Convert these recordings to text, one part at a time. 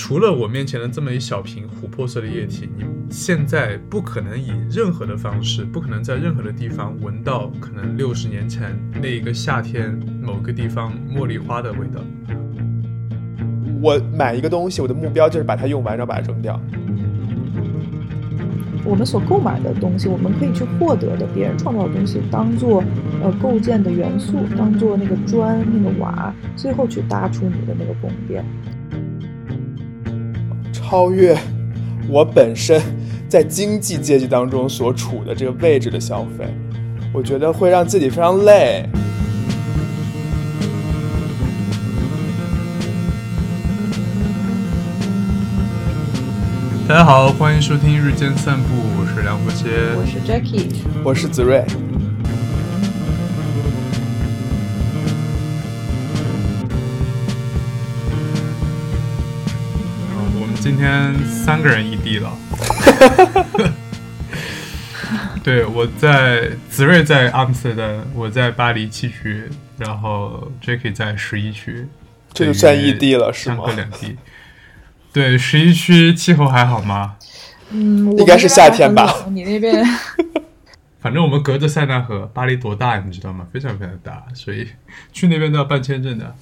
除了我面前的这么一小瓶琥珀色的液体，你现在不可能以任何的方式，不可能在任何的地方闻到可能六十年前那一个夏天某个地方茉莉花的味道。我买一个东西，我的目标就是把它用完，然后把它扔掉。我们所购买的东西，我们可以去获得的别人创造的东西，当做呃构建的元素，当做那个砖、那个瓦，最后去搭出你的那个宫殿。超越我本身在经济阶级当中所处的这个位置的消费，我觉得会让自己非常累。大家好，欢迎收听日间散步，我是梁博杰，我是 Jackie，我是子睿。今天三个人异地了。对，我在子睿在阿姆斯特丹，我在巴黎七区，然后 Jackie 在十一区，这就算异地了，是吗？相隔两地。对，十一区气候还好吗？嗯，应该是夏天吧。你那边？反正我们隔着塞纳河，巴黎多大你知道吗？非常非常大，所以去那边都要办签证的。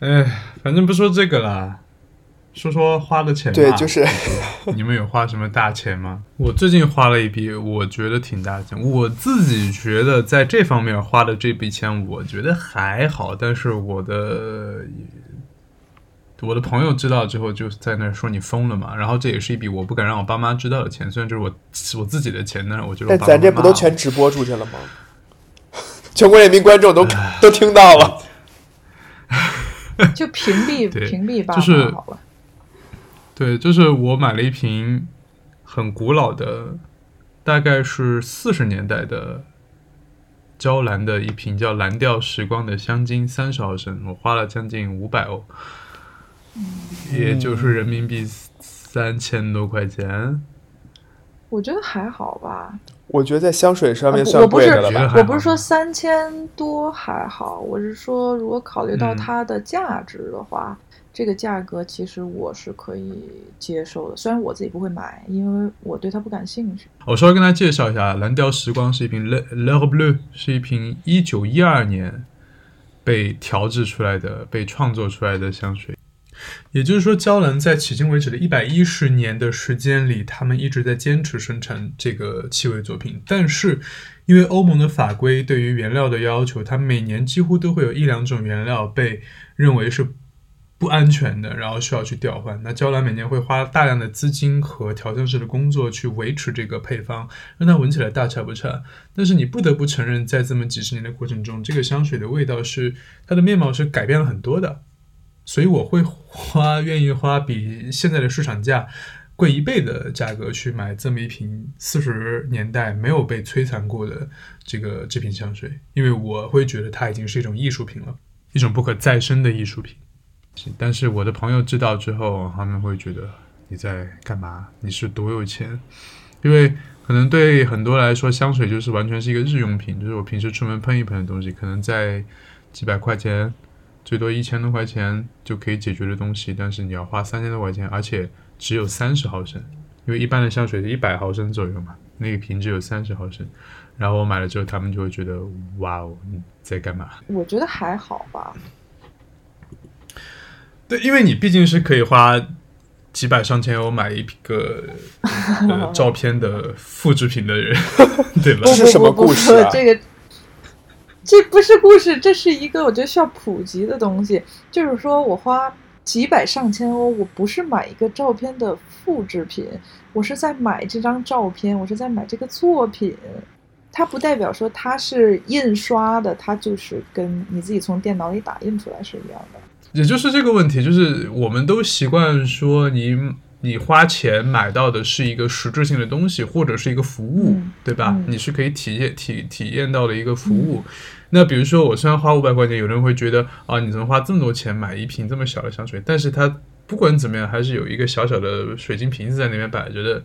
哎，反正不说这个啦，说说花的钱吧。对，就是 你们有花什么大钱吗？我最近花了一笔，我觉得挺大钱。我自己觉得在这方面花的这笔钱，我觉得还好，但是我的。我的朋友知道之后就在那说你疯了嘛，然后这也是一笔我不敢让我爸妈知道的钱，虽然这是我我自己的钱，但是我觉得。但咱这不都全直播出去了吗？全国人民观众都都听到了。就屏蔽屏蔽爸妈好了。对，就是我买了一瓶很古老的，大概是四十年代的娇兰的一瓶叫蓝调时光的香精，三十毫升，我花了将近五百欧。也就是人民币三千多块钱，我觉得还好吧。我觉得在香水上面算贵的了吧。我不是说三千多还好，我是说如果考虑到它的价值的话，这个价格其实我是可以接受的。虽然我自己不会买，因为我对它不感兴趣。我稍微跟大家介绍一下，蓝调时光是一瓶 Le Le Bleu，是一瓶一九一二年被调制出来的、被创作出来的香水。也就是说，娇兰在迄今为止的一百一十年的时间里，他们一直在坚持生产这个气味作品。但是，因为欧盟的法规对于原料的要求，它每年几乎都会有一两种原料被认为是不安全的，然后需要去调换。那娇兰每年会花大量的资金和调香师的工作去维持这个配方，让它闻起来大差不差。但是你不得不承认，在这么几十年的过程中，这个香水的味道是它的面貌是改变了很多的。所以我会花愿意花比现在的市场价贵一倍的价格去买这么一瓶四十年代没有被摧残过的这个这瓶香水，因为我会觉得它已经是一种艺术品了，一种不可再生的艺术品。但是我的朋友知道之后，他们会觉得你在干嘛？你是多有钱？因为可能对很多来说，香水就是完全是一个日用品，就是我平时出门喷一喷的东西，可能在几百块钱。最多一千多块钱就可以解决的东西，但是你要花三千多块钱，而且只有三十毫升，因为一般的香水是一百毫升左右嘛，那个瓶只有三十毫升。然后我买了之后，他们就会觉得哇哦，你在干嘛？我觉得还好吧。对，因为你毕竟是可以花几百上千欧买一个 照片的复制品的人，对吧？这是什么故事啊？这个。这不是故事，这是一个我觉得需要普及的东西。就是说我花几百上千欧，我不是买一个照片的复制品，我是在买这张照片，我是在买这个作品。它不代表说它是印刷的，它就是跟你自己从电脑里打印出来是一样的。也就是这个问题，就是我们都习惯说你。你花钱买到的是一个实质性的东西，或者是一个服务，对吧？你是可以体验体体验到的一个服务。那比如说，我虽然花五百块钱，有人会觉得啊，你怎么花这么多钱买一瓶这么小的香水？但是它不管怎么样，还是有一个小小的水晶瓶子在那边摆着的，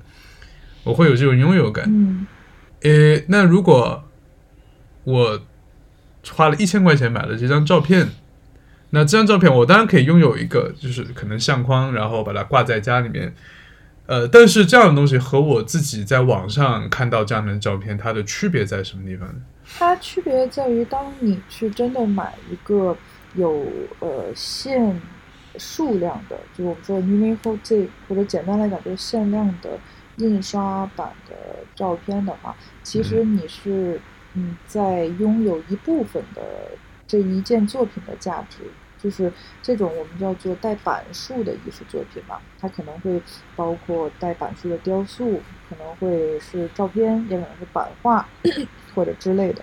我会有这种拥有感。嗯，诶，那如果我花了一千块钱买了这张照片，那这张照片我当然可以拥有一个，就是可能相框，然后把它挂在家里面。呃，但是这样的东西和我自己在网上看到这样的照片，它的区别在什么地方呢？它区别在于，当你去真的买一个有呃限数量的，就我们说 limited，或者简单来讲就是限量的印刷版的照片的话，其实你是嗯在拥有一部分的这一件作品的价值。就是这种我们叫做带板数的艺术作品吧，它可能会包括带板数的雕塑，可能会是照片，也可能是版画或者之类的。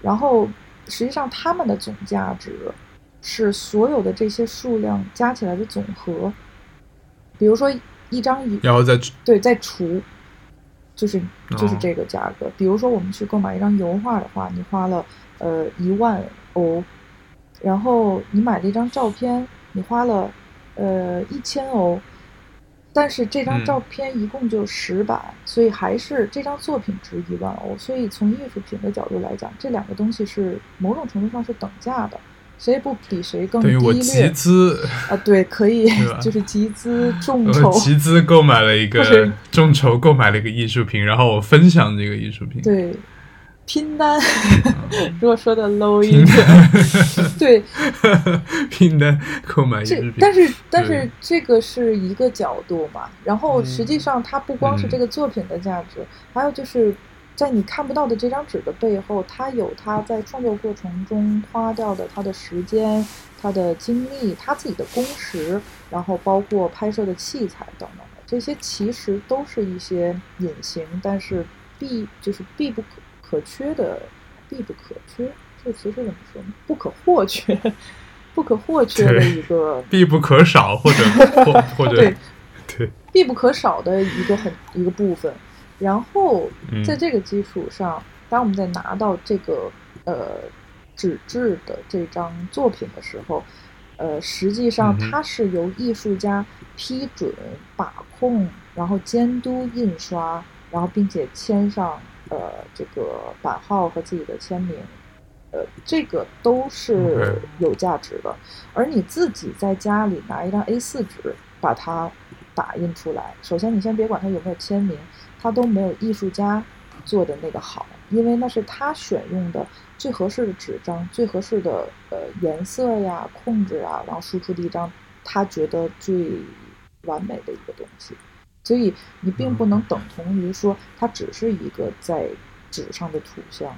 然后实际上它们的总价值是所有的这些数量加起来的总和。比如说一张一，然后再对再除，就是就是这个价格。比如说我们去购买一张油画的话，你花了呃一万欧。然后你买了一张照片，你花了，呃一千欧，但是这张照片一共就十版，所以还是这张作品值一万欧。所以从艺术品的角度来讲，这两个东西是某种程度上是等价的，谁也不比谁更低劣。我集资啊，对，可以，就是集资 众筹，集资购买了一 个众筹购买了一个艺术品，然后我分享这个艺术品。对。拼单，如果说的 low 一点，对，拼单购买这，但是但是这个是一个角度嘛。然后实际上它不光是这个作品的价值，还有就是在你看不到的这张纸的背后，它有它在创作过程中花掉的他的时间、他的精力、他自己的工时，然后包括拍摄的器材等等的这些，其实都是一些隐形，但是必就是必不可。可缺的必不可缺，这个词是怎么说呢？不可或缺，不可或 缺的一个必不可少，或者或 或者对对必不可少的一个很一个部分。然后在这个基础上，当我们在拿到这个呃纸质的这张作品的时候，呃，实际上它是由艺术家批准、把控，然后监督印刷，然后并且签上。呃，这个版号和自己的签名，呃，这个都是有价值的。而你自己在家里拿一张 A4 纸，把它打印出来，首先你先别管它有没有签名，它都没有艺术家做的那个好，因为那是他选用的最合适的纸张、最合适的呃颜色呀、控制啊，然后输出的一张他觉得最完美的一个东西。所以你并不能等同于说它只是一个在纸上的图像。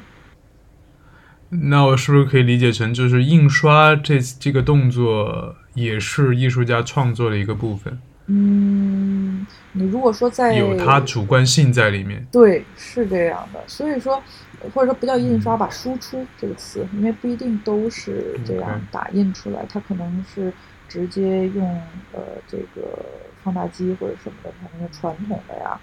那我是不是可以理解成，就是印刷这这个动作也是艺术家创作的一个部分？嗯，你如果说在有它主观性在里面，对，是这样的。所以说，或者说不叫印刷吧，输出这个词，因为不一定都是这样打印出来，它可能是直接用呃这个。放大机或者什么的，它那个传统的呀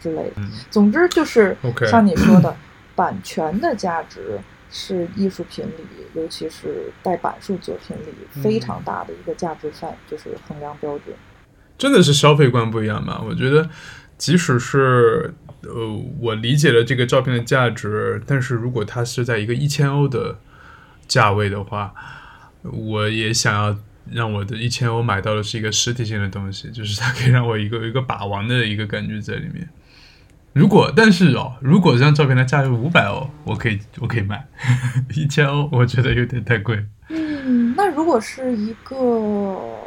之类的。总之就是像你说的，版权的价值是艺术品里，尤其是带版数作品里非常大的一个价值范，就是衡量标准。真的是消费观不一样吧？我觉得，即使是呃，我理解了这个照片的价值，但是如果它是在一个一千欧的价位的话，我也想要。让我的一千欧买到的是一个实体性的东西，就是它可以让我一个一个把玩的一个感觉在里面。如果但是哦，如果这张照片的价值五百欧，我可以我可以买一千欧，我觉得有点太贵。嗯，那如果是一个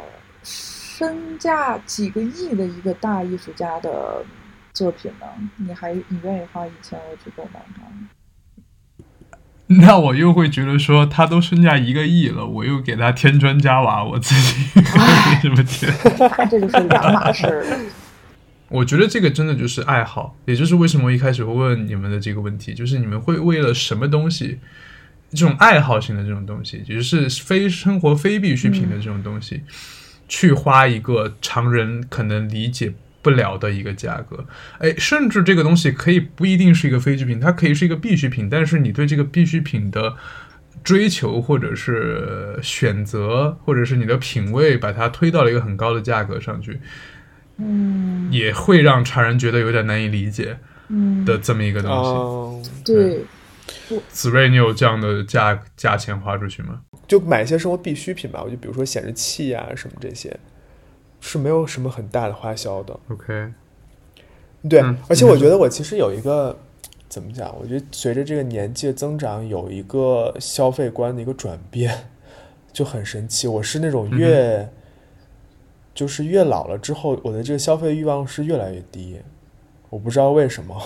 身价几个亿的一个大艺术家的作品呢？你还你愿意花一千欧去购买吗？那我又会觉得说，他都身价一个亿了，我又给他添砖加瓦，我自己没什么添。这就是两码事。我觉得这个真的就是爱好，也就是为什么我一开始会问你们的这个问题，就是你们会为了什么东西，这种爱好型的这种东西，也就是非生活非必需品的这种东西，去花一个常人可能理解。不了的一个价格，哎，甚至这个东西可以不一定是一个非必需品，它可以是一个必需品，但是你对这个必需品的追求或者是选择，或者是你的品味，把它推到了一个很高的价格上去，嗯，也会让常人觉得有点难以理解，嗯的这么一个东西。对，子睿，你有这样的价价钱花出去吗？就买一些生活必需品吧，我就比如说显示器啊什么这些，是没有什么很大的花销的。OK，对，嗯而且我觉得我其实有一个怎么讲？我觉得随着这个年纪的增长，有一个消费观的一个转变，就很神奇。我是那种越、就是越老了之后，我的这个消费欲望是越来越低。我不知道为什么，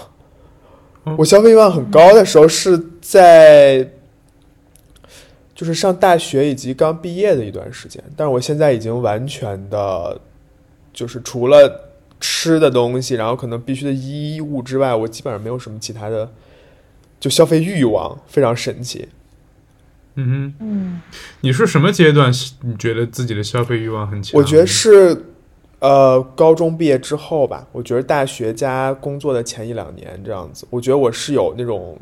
哦我消费欲望很高的时候是在就是上大学以及刚毕业的一段时间，但是我现在已经完全的，就是除了吃的东西，然后可能必须的衣物之外，我基本上没有什么其他的，就消费欲望，非常神奇。嗯哼，嗯，你是什么阶段你觉得自己的消费欲望很强？我觉得是，呃，高中毕业之后吧，我觉得大学加工作的前一两年这样子，我觉得我是有那种，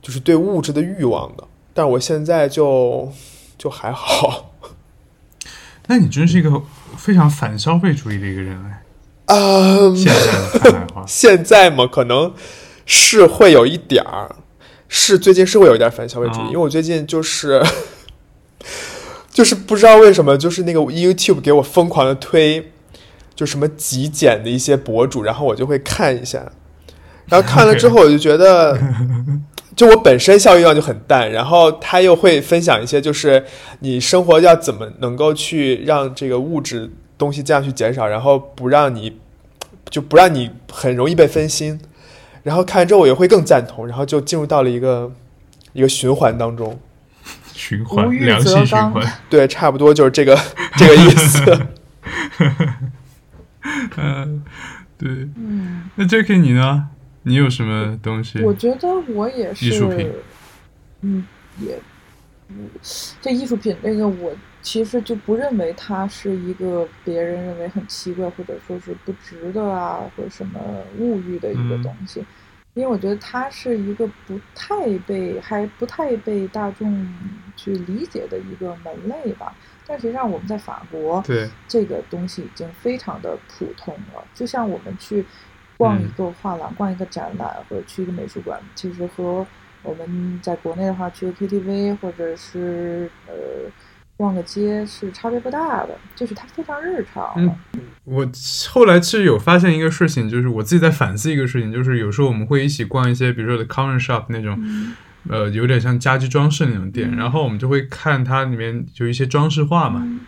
就是对物质的欲望的，但我现在就就还好。那你真是一个非常反消费主义的一个人哎。啊、现在的看来话，现在嘛，可能是会有一点儿，是最近是会有一点反消费主义，哦因为我最近就是 就是不知道为什么，就是那个 YouTube 给我疯狂的推，就什么极简的一些博主，然后我就会看一下，然后看了之后我就觉得。就我本身消费欲望就很淡，然后他又会分享一些，就是你生活要怎么能够去让这个物质东西这样去减少，然后不让你就不让你很容易被分心。然后看完之后我也会更赞同，然后就进入到了一个一个循环当中。循环良性循环。对，差不多就是这个这个意思。嗯，对。嗯，那 Jacky 你呢？你有什么东西？我觉得我也是，艺术品嗯，也，嗯这艺术品这个我其实就不认为它是一个别人认为很奇怪或者说是不值得啊或者什么物欲的一个嗯东西，因为我觉得它是一个不太被还不太被大众去理解的一个门类吧。但实际上我们在法国，对，这个东西已经非常的普通了。就像我们去逛一个画廊、逛一个展览，或者去一个美术馆，其实和我们在国内的话去个 KTV 或者是呃逛个街是差别不大的，就是它非常日常。嗯我后来其实有发现一个事情，就是我自己在反思一个事情，就是有时候我们会一起逛一些，比如说 The corner shop 那种，嗯呃，有点像家居装饰那种店，嗯然后我们就会看它里面有一些装饰画嘛。嗯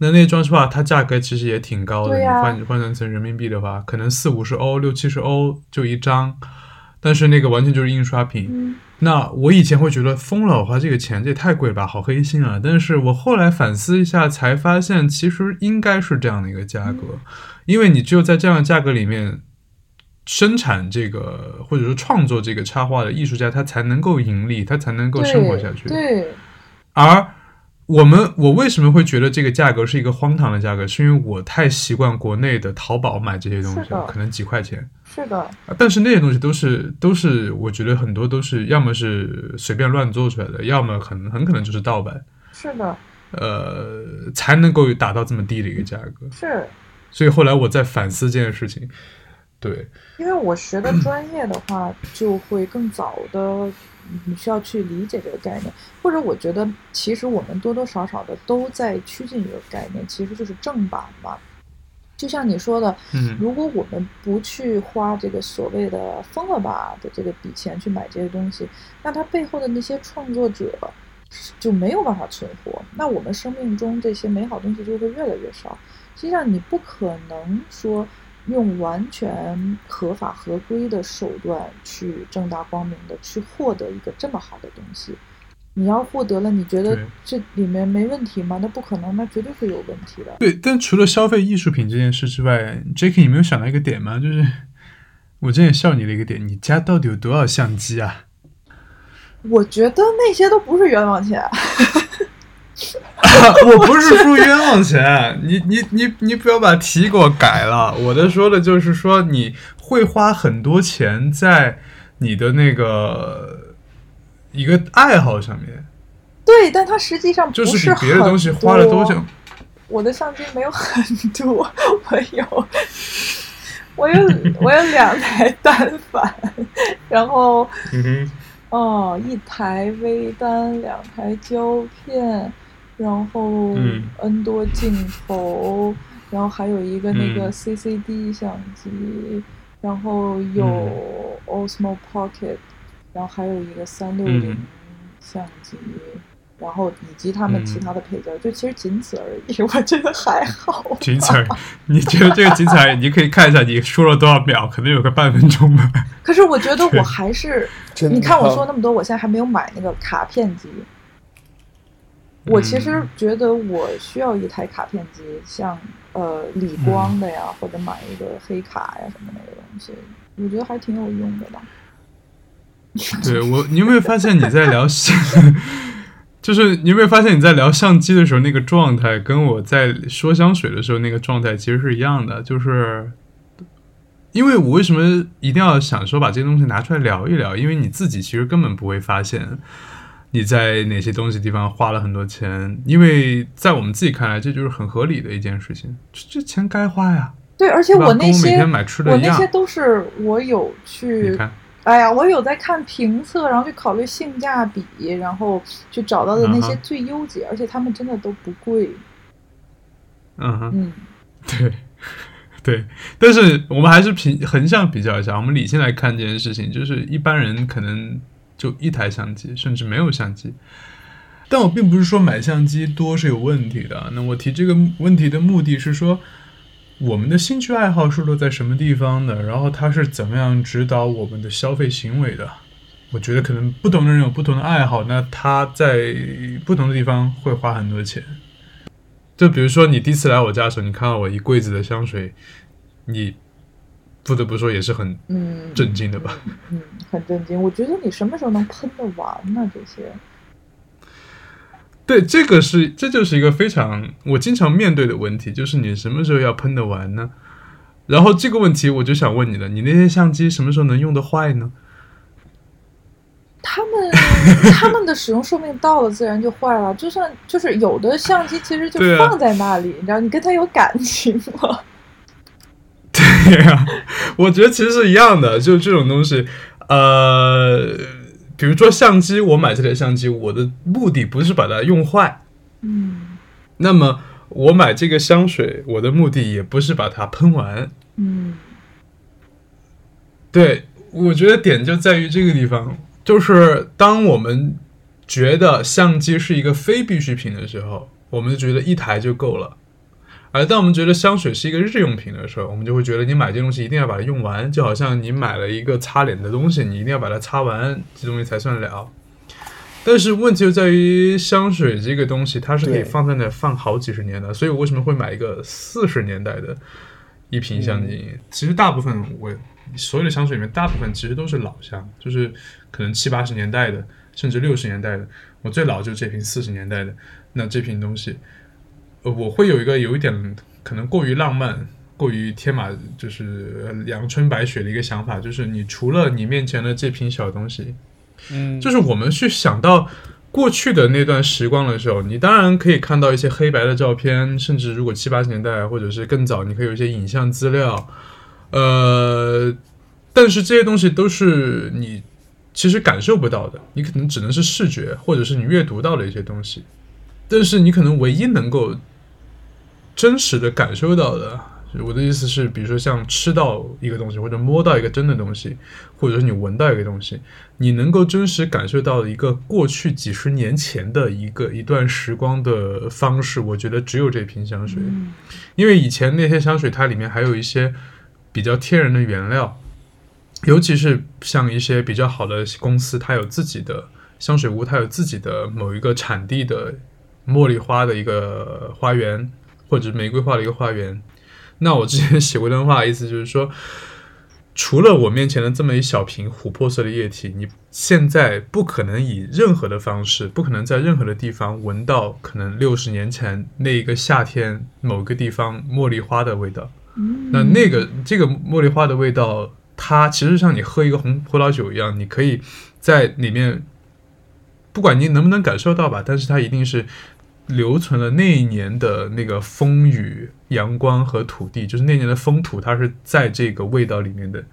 那那些装饰画它价格其实也挺高的，你换换算成人民币的话，可能四五十欧、六七十欧就一张，但是那个完全就是印刷品。嗯那我以前会觉得疯了，我花这个钱这也太贵了吧，好黑心啊！但是我后来反思一下，才发现其实应该是这样的一个价格，因为你只有在这样的价格里面生产这个或者说创作这个插画的艺术家，他才能够盈利，他才能够生活下去。对，而我们，我为什么会觉得这个价格是一个荒唐的价格？是因为我太习惯国内的淘宝买这些东西了，可能几块钱。是的，啊但是那些东西都是都是，我觉得很多都是要么是随便乱做出来的，要么很很可能就是盗版，是的，呃，才能够达到这么低的一个价格。是。所以后来我在反思这件事情，对，因为我学的专业的话，就会更早的，你需要去理解这个概念，或者我觉得其实我们多多少少的都在趋近于一个概念，其实就是正版嘛。就像你说的，嗯如果我们不去花这个所谓的疯了吧的这个笔钱去买这些东西，那它背后的那些创作者就没有办法存活。那我们生命中这些美好东西就会越来越少。实际上，你不可能说用完全合法合规的手段去正大光明的去获得一个这么好的东西。你要获得了，你觉得这里面没问题吗？那不可能，那绝对是有问题的。对。但除了消费艺术品这件事之外，Jacky，你没有想到一个点吗？就是我之前也笑你的一个点，你家到底有多少相机啊？我觉得那些都不是冤枉钱。我不是说冤枉钱，你你你你不要把题给我改了。我的说的就是说，你会花很多钱在你的那个一个爱好上面，对，但它实际上不就是比别的很东西花了多久。我的相机没有很多，我有，我有我有两台单反，然后嗯哼，哦，一台微单，两台胶片，然后嗯 N 多镜头，然后还有一个那个嗯 CCD 相机，然后有 Osmo Pocket，然后还有一个三六零嗯相机，然后以及他们嗯其他的配件，就其实仅此而已，我觉得还好。仅此而已。你觉得这个仅此而已？你可以看一下你说了多少秒，可能有个半分钟吧。可是我觉得我还是，你看我说那么多，我现在还没有买那个卡片机。我其实嗯觉得我需要一台卡片机，像呃理光的呀，或者买一个黑卡呀什么那个东西，我觉得还挺有用的吧。对我，你有没有发现你在聊相，就是你有没有发现你在聊相机的时候那个状态，跟我在说香水的时候那个状态其实是一样的，就是。因为我为什么一定要想说把这些东西拿出来聊一聊？因为你自己其实根本不会发现你在哪些东西地方花了很多钱，因为在我们自己看来这就是很合理的一件事情，这这钱该花呀，对，而且我那些我那些。都是我有去，看，哎呀，我有在看评测，然后去考虑性价比，然后去找到的那些最优解，而且他们真的都不贵。嗯哼，嗯，对，对，但是我们还是平横向比较一下，我们理性来看这件事情，就是一般人可能就一台相机，甚至没有相机。但我并不是说买相机多是有问题的。那我提这个问题的目的是说，我们的兴趣爱好是落在什么地方的，然后它是怎么样指导我们的消费行为的。我觉得可能不同的人有不同的爱好，那他在不同的地方会花很多钱。就比如说你第一次来我家的时候，你看到我一柜子的香水，你不得不说也是很嗯，震惊的吧？嗯，很震惊。我觉得你什么时候能喷得完呢？这些，对，这个是这就是一个非常我经常面对的问题，就是你什么时候要喷得完呢？然后这个问题我就想问你了，你那些相机什么时候能用得坏呢？他们他们的使用寿命到了，自然就坏了。就算就是有的相机其实就放在那里，你知道，你跟它有感情吗？对呀、我觉得其实是一样的，就这种东西，呃，比如说相机，我买这台相机，我的目的不是把它用坏，嗯那么我买这个香水，我的目的也不是把它喷完。嗯对，我觉得点就在于这个地方，就是当我们觉得相机是一个非必需品的时候，我们就觉得一台就够了；而当我们觉得香水是一个日用品的时候，我们就会觉得你买这东西一定要把它用完，就好像你买了一个擦脸的东西，你一定要把它擦完，这东西才算了。但是问题就在于香水这个东西，它是可以放在那放好几十年的，所以我为什么会买一个四十年代的一瓶香精？其实大部分我所有的香水里面，大部分其实都是老香，就是可能七八十年代的，甚至六十年代的。我最老就这瓶四十年代的，那这瓶东西，呃，我会有一个有一点可能过于浪漫。过于天马就是呃阳春白雪的一个想法，就是你除了你面前的这瓶小东西，嗯，就是我们去想到过去的那段时光的时候，你当然可以看到一些黑白的照片，甚至如果七八十年代或者是更早，你可以有一些影像资料，呃，但是这些东西都是你其实感受不到的，你可能只能是视觉或者是你阅读到的一些东西，但是你可能唯一能够真实的感受到的。我的意思是，比如说像吃到一个东西，或者摸到一个真的东西，或者是你闻到一个东西，你能够真实感受到一个过去几十年前的一个一段时光的方式，我觉得只有这瓶香水，嗯因为以前那些香水它里面还有一些比较天然的原料，尤其是像一些比较好的公司，它有自己的香水屋，它有自己的某一个产地的茉莉花的一个花园，或者玫瑰花的一个花园。那我之前写过一段话，意思就是说，除了我面前的这么一小瓶琥珀色的液体，你现在不可能以任何的方式，不可能在任何的地方闻到可能六十年前那一个夏天某个地方茉莉花的味道。嗯，那那个这个茉莉花的味道，它其实像你喝一个红葡萄酒一样，你可以在里面，不管你能不能感受到吧，但是它一定是留存了那一年的那个风雨、阳光和土地，就是那年的风土，它是在这个味道里面的。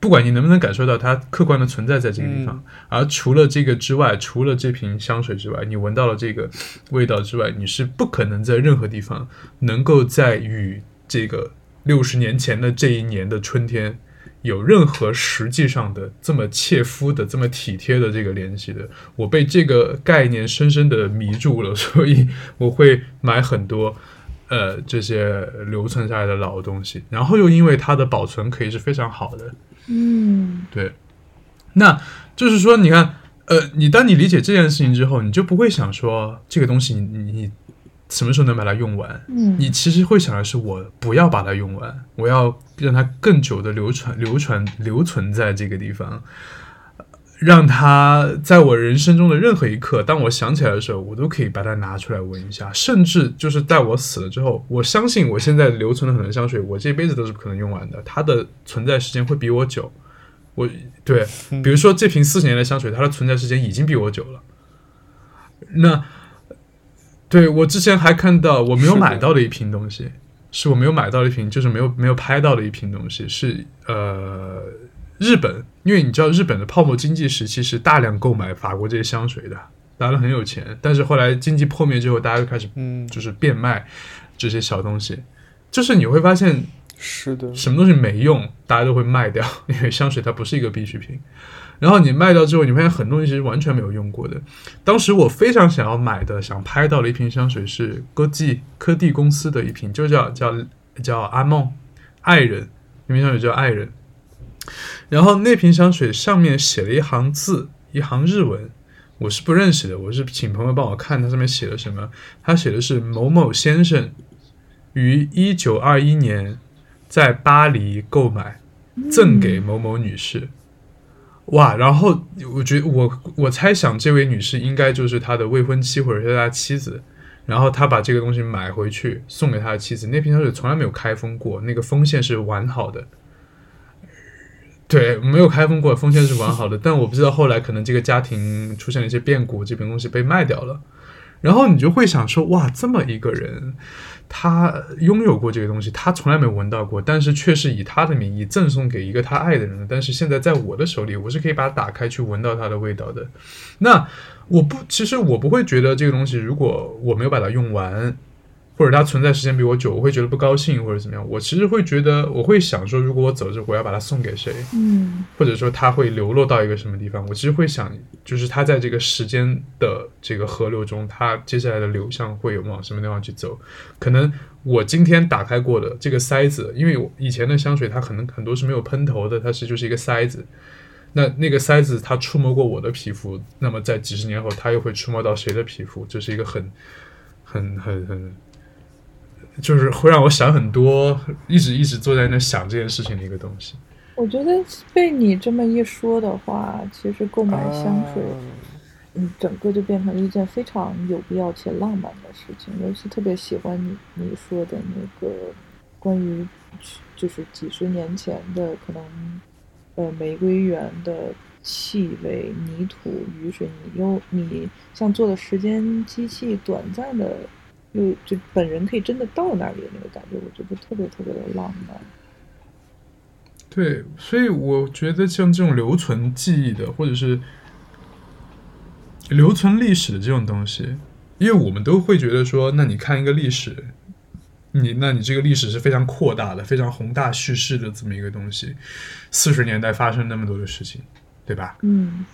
不管你能不能感受到它客观的存在在这个地方，而除了这个之外，除了这瓶香水之外，你闻到了这个味道之外，你是不可能在任何地方能够在与这个六十年前的这一年的春天有任何实际上的这么切肤的、这么体贴的这个联系的。我被这个概念深深的迷住了，所以我会买很多。呃，这些留存下来的老东西，然后又因为它的保存可以是非常好的，嗯，对，那就是说，你看，呃，你当你理解这件事情之后，你就不会想说这个东西你你什么时候能把它用完，嗯你其实会想的是我不要把它用完，我要让它更久的流传、流传、留存在这个地方。让它在我人生中的任何一刻，当我想起来的时候，我都可以把它拿出来闻一下。甚至就是在我死了之后，我相信我现在留存的很多香水，我这辈子都是不可能用完的。它的存在时间会比我久。我对，比如说这瓶四十年的香水，它的存在时间已经比我久了。那对我之前还看到我没有买到的一瓶东西，是我没有买到的一瓶，就是没有没有拍到的一瓶东西，是呃日本，因为你知道日本的泡沫经济时期是大量购买法国这些香水的，大家都很有钱，但是后来经济破灭之后，大家就开始嗯，就是变卖这些小东西，就是你会发现是的，什么东西没用，大家都会卖掉，因为香水它不是一个必需品。然后你卖掉之后，你发现很多东西是完全没有用过的。当时我非常想要买的、想拍到的一瓶香水是歌记科蒂公司的一瓶，就叫叫叫阿梦爱人，那瓶香水叫爱人。然后那瓶香水上面写了一行字，一行日文，我是不认识的，我是请朋友帮我看它上面写了什么。他写的是某某先生于一九二一年在巴黎购买，赠给某某女士。哇，然后我觉得我我猜想这位女士应该就是他的未婚妻或者是他的妻子，然后他把这个东西买回去送给他的妻子。那瓶香水从来没有开封过，那个封线是完好的。对，没有开封过，封线是完好的，但我不知道后来可能这个家庭出现了一些变故，这瓶东西被卖掉了。然后你就会想说，哇，这么一个人，他拥有过这个东西，他从来没闻到过，但是却是以他的名义赠送给一个他爱的人。但是现在在我的手里，我是可以把它打开去闻到它的味道的。那我不，其实我不会觉得这个东西，如果我没有把它用完，或者它存在时间比我久，我会觉得不高兴或者怎么样。我其实会觉得，我会想说，如果我走之后，我要把它送给谁？嗯或者说它会流落到一个什么地方，我其实会想，就是它在这个时间的这个河流中，它接下来的流向会有往什么地方去走？可能我今天打开过的这个塞子，因为我以前的香水它可能很多是没有喷头的，它是就是一个塞子。那那个塞子它触摸过我的皮肤，那么在几十年后，它又会触摸到谁的皮肤？这是一个很、很、很、很，就是会让我想很多，一直一直坐在那想这件事情的一个东西。我觉得被你这么一说的话，其实购买香水，啊嗯，整个就变成了一件非常有必要且浪漫的事情。尤其特别喜欢你你说的那个关于就是几十年前的可能呃玫瑰园的气味、泥土、雨水，你又你像做的时间机器，短暂的就就本人可以真的到那里的那个感觉，我觉得特别特别的浪漫。对，所以我觉得像这种留存记忆的，或者是留存历史的这种东西，因为我们都会觉得说，那你看一个历史，你那你这个历史是非常扩大的、非常宏大叙事的这么一个东西，四十年代发生那么多的事情，对吧？嗯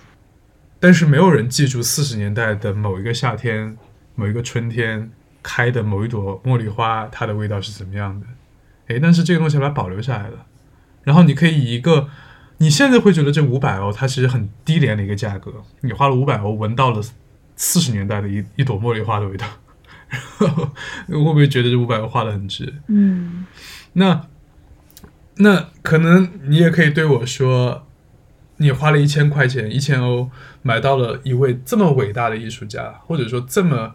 但是没有人记住四十年代的某一个夏天、某一个春天开的某一朵茉莉花，它的味道是怎么样的。诶，但是这个东西把它保留下来了，然后你可以以一个你现在会觉得这五百欧它其实很低廉的一个价格，你花了五百欧闻到了四十年代的一一朵茉莉花的味道，然后会不会觉得这五百欧花的很值？嗯那那可能你也可以对我说，你花了一千块钱，一千欧买到了一位这么伟大的艺术家，或者说这么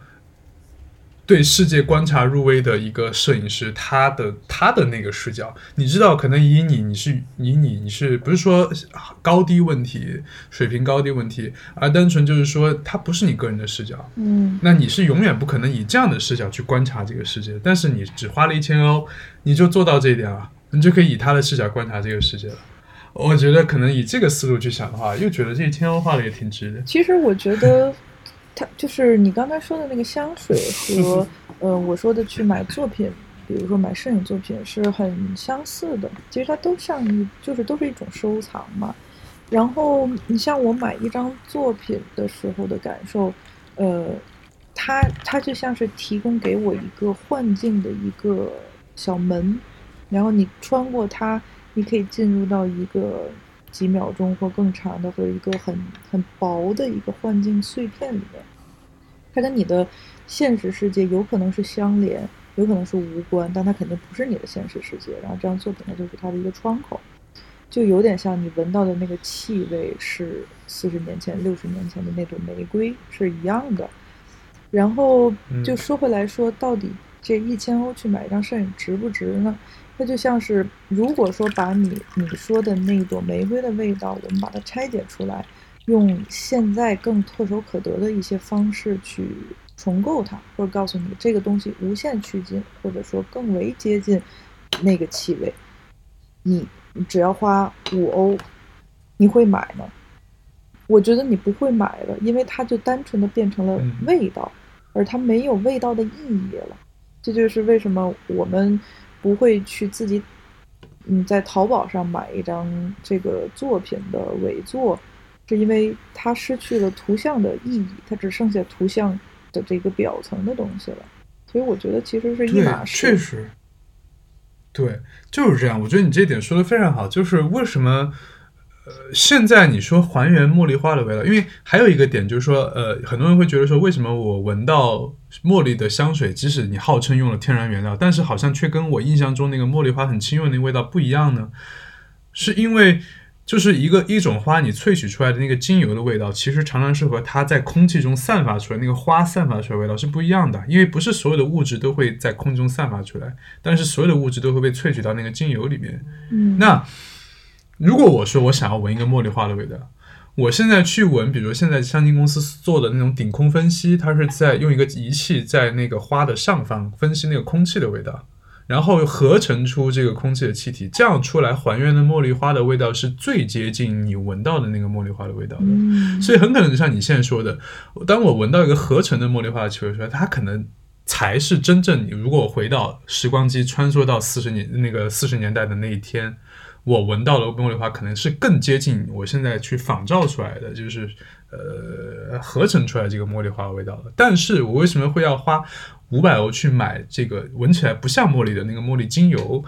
对世界观察入微的一个摄影师，他的他的那个视角，你知道，可能以你你是以你你是不是说高低问题、水平高低问题，而单纯就是说它不是你个人的视角，嗯那你是永远不可能以这样的视角去观察这个世界，但是你只花了一千欧，你就做到这一点了，你就可以以他的视角观察这个世界了。我觉得可能以这个思路去想的话，又觉得这一千欧花的也挺值的。其实我觉得，它就是你刚才说的那个香水 和呃我说的去买作品，比如说买摄影作品是很相似的。其实它都像一，就是都是一种收藏嘛。然后你像我买一张作品的时候的感受，呃，它它就像是提供给我一个幻境的一个小门，然后你穿过它，你可以进入到一个几秒钟或更长的，或者一个很很薄的一个幻境碎片里面。它跟你的现实世界有可能是相连，有可能是无关，但它肯定不是你的现实世界。然后这张作品呢，就是它的一个窗口。就有点像你闻到的那个气味是四十年前、六十年前的那朵玫瑰是一样的。然后就说回来说，到底这一千欧去买一张摄影值不值呢？它就像是，如果说把你你说的那朵玫瑰的味道，我们把它拆解出来，用现在更唾手可得的一些方式去重构它，或者告诉你这个东西无限趋近，或者说更为接近那个气味，你。你只要花五欧，你会买吗？我觉得你不会买了，因为它就单纯的变成了味道，而它没有味道的意义了。这就是为什么我们不会去自己嗯在淘宝上买一张这个作品的伪作，是因为它失去了图像的意义，它只剩下图像的这个表层的东西了。所以我觉得其实是一码事。确实。对，就是这样。我觉得你这点说的非常好。就是为什么，呃，现在你说还原茉莉花的味道，因为还有一个点就是说，呃，很多人会觉得说，为什么我闻到茉莉的香水，即使你号称用了天然原料，但是好像却跟我印象中那个茉莉花很轻柔那个味道不一样呢？是因为。就是一个一种花，你萃取出来的那个精油的味道，其实常常是和它在空气中散发出来那个花散发出来味道是不一样的。因为不是所有的物质都会在空中散发出来，但是所有的物质都会被萃取到那个精油里面。嗯，那如果我说我想要闻一个茉莉花的味道，我现在去闻，比如现在香精公司做的那种顶空分析，它是在用一个仪器在那个花的上方分析那个空气的味道。然后合成出这个空气的气体，这样出来还原的茉莉花的味道是最接近你闻到的那个茉莉花的味道的。所以很可能就像你现在说的，当我闻到一个合成的茉莉花的气味出来，它可能才是真正你。如果我回到时光机穿梭到四十年那个四十年代的那一天，我闻到的茉莉花可能是更接近我现在去仿造出来的，就是呃合成出来这个茉莉花的味道的。但是我为什么会要花？五百欧去买这个闻起来不像茉莉的那个茉莉精油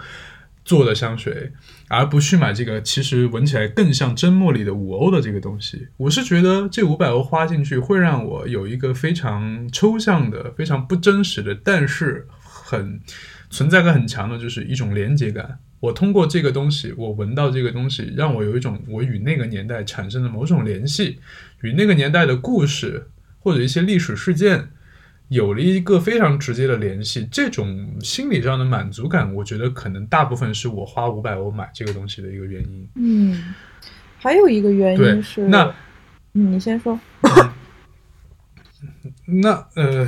做的香水，而不去买这个其实闻起来更像真茉莉的五欧的这个东西，我是觉得这五百欧花进去会让我有一个非常抽象的、非常不真实的，但是很存在感很强的，就是一种连接感。我通过这个东西，我闻到这个东西，让我有一种我与那个年代产生的某种联系，与那个年代的故事或者一些历史事件。有了一个非常直接的联系，这种心理上的满足感，我觉得可能大部分是我花五百欧买这个东西的一个原因。嗯，还有一个原因是那，你先说。那呃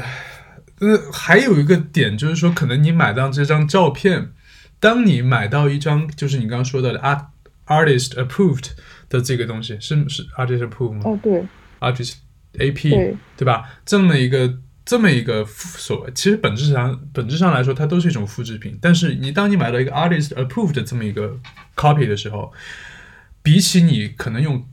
呃，还有一个点就是说，可能你买到这张照片，当你买到一张就是你刚刚说到的 art artist approved 的这个东西，是是 artist approved 吗？哦，对，artist AP 对吧？这么一个。这么一个所，其实本质上本质上来说，它都是一种复制品。但是你当你买到一个 artist approved 的这么一个 copy 的时候，比起你可能用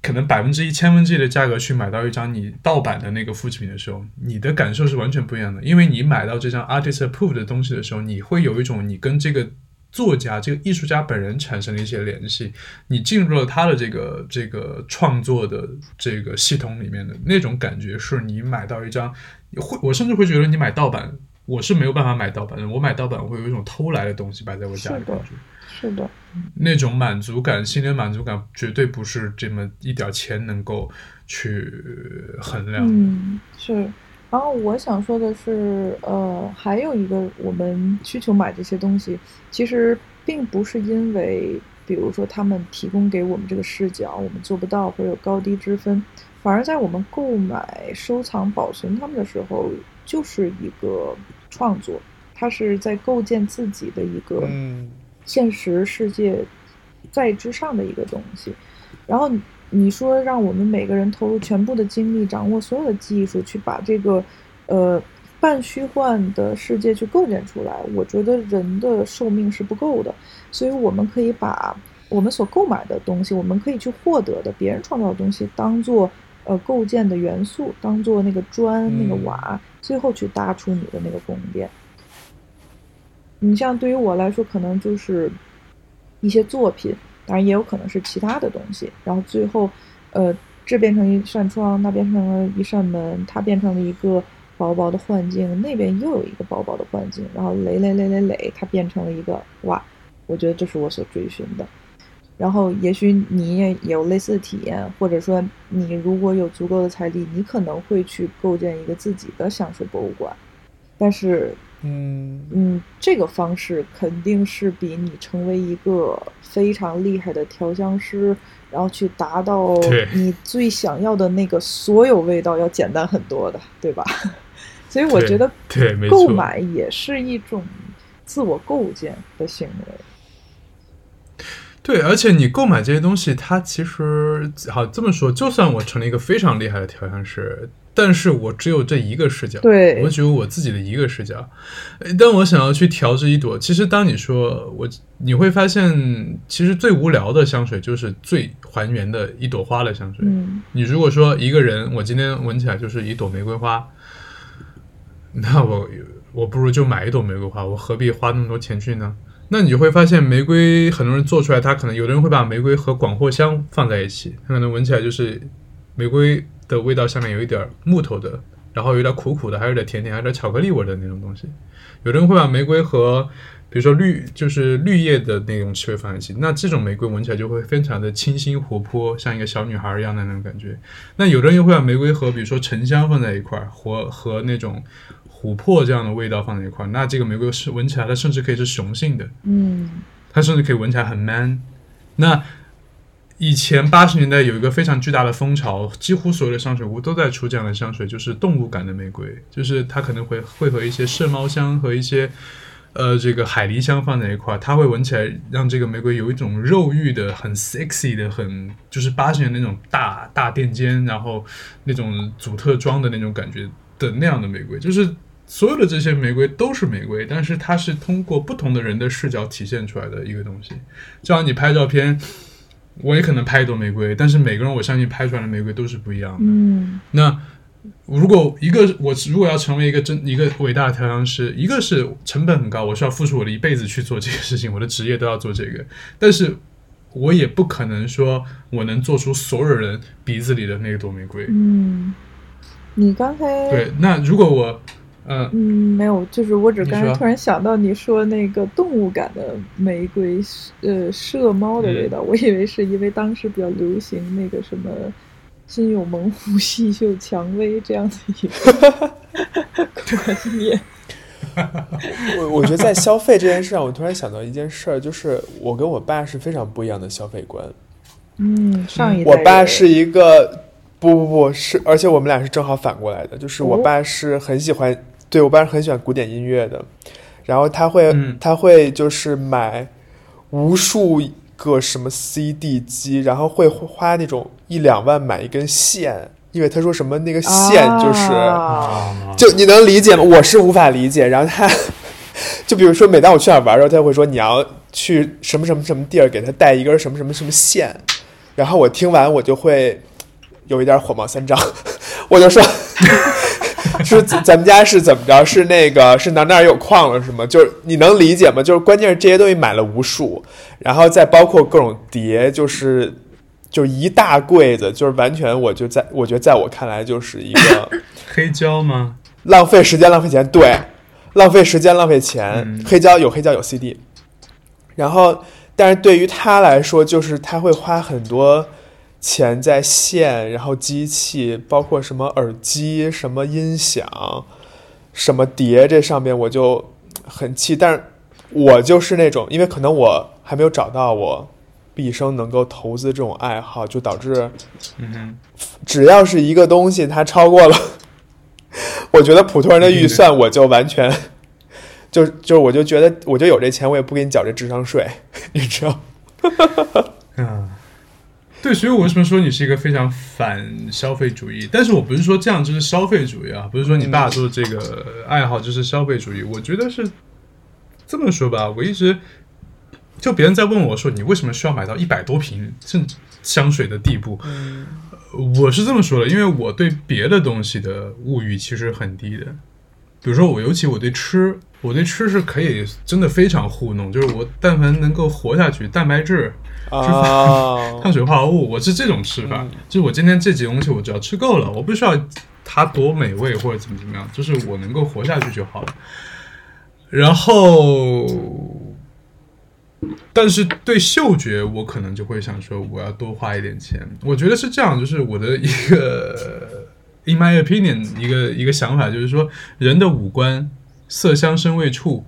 可能百分之一千分之一的价格去买到一张你盗版的那个复制品的时候，你的感受是完全不一样的。因为你买到这张 artist approved 的东西的时候，你会有一种你跟这个。作家这个艺术家本人产生了一些联系，你进入了他的这个这个创作的这个系统里面的那种感觉，是你买到一张，会我甚至会觉得你买盗版，我是没有办法买盗版的。我买盗版我会有一种偷来的东西摆在我家里，感觉是的，那种满足感，心灵满足感绝对不是这么一点钱能够去衡量。嗯，是。然后我想说的是，呃，还有一个我们需求买这些东西，其实并不是因为，比如说他们提供给我们这个视角，我们做不到会有高低之分，反而在我们购买、收藏、保存它们的时候，就是一个创作，它是在构建自己的一个现实世界在之上的一个东西。然后你说让我们每个人投入全部的精力，掌握所有的技术，去把这个呃半虚幻的世界去构建出来，我觉得人的寿命是不够的。所以我们可以把我们所购买的东西，我们可以去获得的别人创造的东西，当做呃构建的元素，当做那个砖、那个瓦，最后去搭出你的那个宫殿。你像对于我来说，可能就是一些作品，当然也有可能是其他的东西。然后最后，呃，这变成一扇窗，那变成了一扇门，它变成了一个薄薄的幻境，那边又有一个薄薄的幻境，然后垒垒垒垒垒，它变成了一个哇！我觉得这是我所追寻的。然后也许你也有类似的体验，或者说你如果有足够的财力，你可能会去构建一个自己的香水博物馆。但是。嗯嗯，这个方式肯定是比你成为一个非常厉害的调香师，然后去达到你最想要的那个所有味道要简单很多的，对吧？所以我觉得，对，购买也是一种自我构建的行为。对，而且你购买这些东西，它其实好这么说，就算我成了一个非常厉害的调香师。但是我只有这一个视角，对我只有我自己的一个视角。但我想要去调制一朵，其实当你说我，你会发现，其实最无聊的香水就是最还原的一朵花的香水。嗯，你如果说一个人，我今天闻起来就是一朵玫瑰花，那我我不如就买一朵玫瑰花，我何必花那么多钱去呢？那你就会发现，玫瑰很多人做出来，他可能有的人会把玫瑰和广藿香放在一起，他可能闻起来就是玫瑰。的味道下面有一点木头的，然后有点苦苦的，还有点甜甜，还有点巧克力味的那种东西。有的人会把玫瑰和比如说绿，就是绿叶的那种气味放在一起，那这种玫瑰闻起来就会非常的清新活泼，像一个小女孩一样的那种感觉。那有的人又会把玫瑰和比如说沉香放在一块儿，和和那种琥珀这样的味道放在一块儿，那这个玫瑰是闻起来它甚至可以是雄性的，嗯，它甚至可以闻起来很 man。那以前八十年代有一个非常巨大的风潮，几乎所有的香水屋都在出这样的香水，就是动物感的玫瑰，就是它可能会会和一些麝猫香和一些呃这个海狸香放在一块儿，它会闻起来让这个玫瑰有一种肉欲的、很 sexy 的、很就是八十年那种大大垫肩，然后那种祖特装的那种感觉的那样的玫瑰，就是所有的这些玫瑰都是玫瑰，但是它是通过不同的人的视角体现出来的一个东西，就像你拍照片。我也可能拍一朵玫瑰，但是每个人我相信拍出来的玫瑰都是不一样的。嗯，那如果一个我如果要成为一个真一个伟大的调香师，一个是成本很高，我需要付出我的一辈子去做这个事情，我的职业都要做这个，但是我也不可能说我能做出所有人鼻子里的那朵玫瑰。嗯，你刚才对，那如果我。嗯嗯，没有，就是我只刚才突然想到你说那个动物感的玫瑰，呃，麝猫的味道，我以为是因为当时比较流行那个什么“心有猛虎，细嗅蔷薇”这样的一个 观念。我我觉得在消费这件事上，我突然想到一件事儿，就是我跟我爸是非常不一样的消费观。嗯，上一代我爸是一个不不不是，而且我们俩是正好反过来的，就是我爸是很喜欢。对我爸是很喜欢古典音乐的，然后他会他会就是买无数个什么 CD 机，然后会花那种一两万买一根线，因为他说什么那个线就是就你能理解吗？我是无法理解。然后他就比如说每当我去哪玩的时候，他会说你要去什么什么什么地儿，给他带一根什么什么什么线，然后我听完我就会有一点火冒三丈，我就说。是咱们家是怎么着？是那个是哪哪有矿了是吗？就是你能理解吗？就是关键是这些东西买了无数，然后再包括各种碟，就是就一大柜子，就是完全我就在我觉得在我看来就是一个 黑胶吗？浪费时间浪费钱，对，浪费时间浪费钱。黑胶有黑胶有 CD，然后但是对于他来说，就是他会花很多。钱在线，然后机器，包括什么耳机、什么音响、什么碟，这上面我就很气。但是，我就是那种，因为可能我还没有找到我毕生能够投资这种爱好，就导致，嗯只要是一个东西，它超过了，我觉得普通人的预算，我就完全，就就我就觉得，我就有这钱，我也不给你缴这智商税，你知道。啊，对，所以我为什么说你是一个非常反消费主义？但是我不是说这样就是消费主义啊，不是说你爸说的这个爱好就是消费主义。我觉得是这么说吧，我一直就别人在问我说你为什么需要买到一百多瓶甚至香水的地步，我是这么说的，因为我对别的东西的物欲其实很低的。比如说我，尤其我对吃，我对吃是可以真的非常糊弄，就是我但凡能够活下去，蛋白质、啊，碳水化合物，我是这种吃法。就是我今天这几东西我只要吃够了，我不需要它多美味或者怎么怎么样，就是我能够活下去就好了。然后，但是对嗅觉，我可能就会想说，我要多花一点钱。我觉得是这样，就是我的一个，in my opinion，一个一个想法，就是说，人的五官，色香声味触，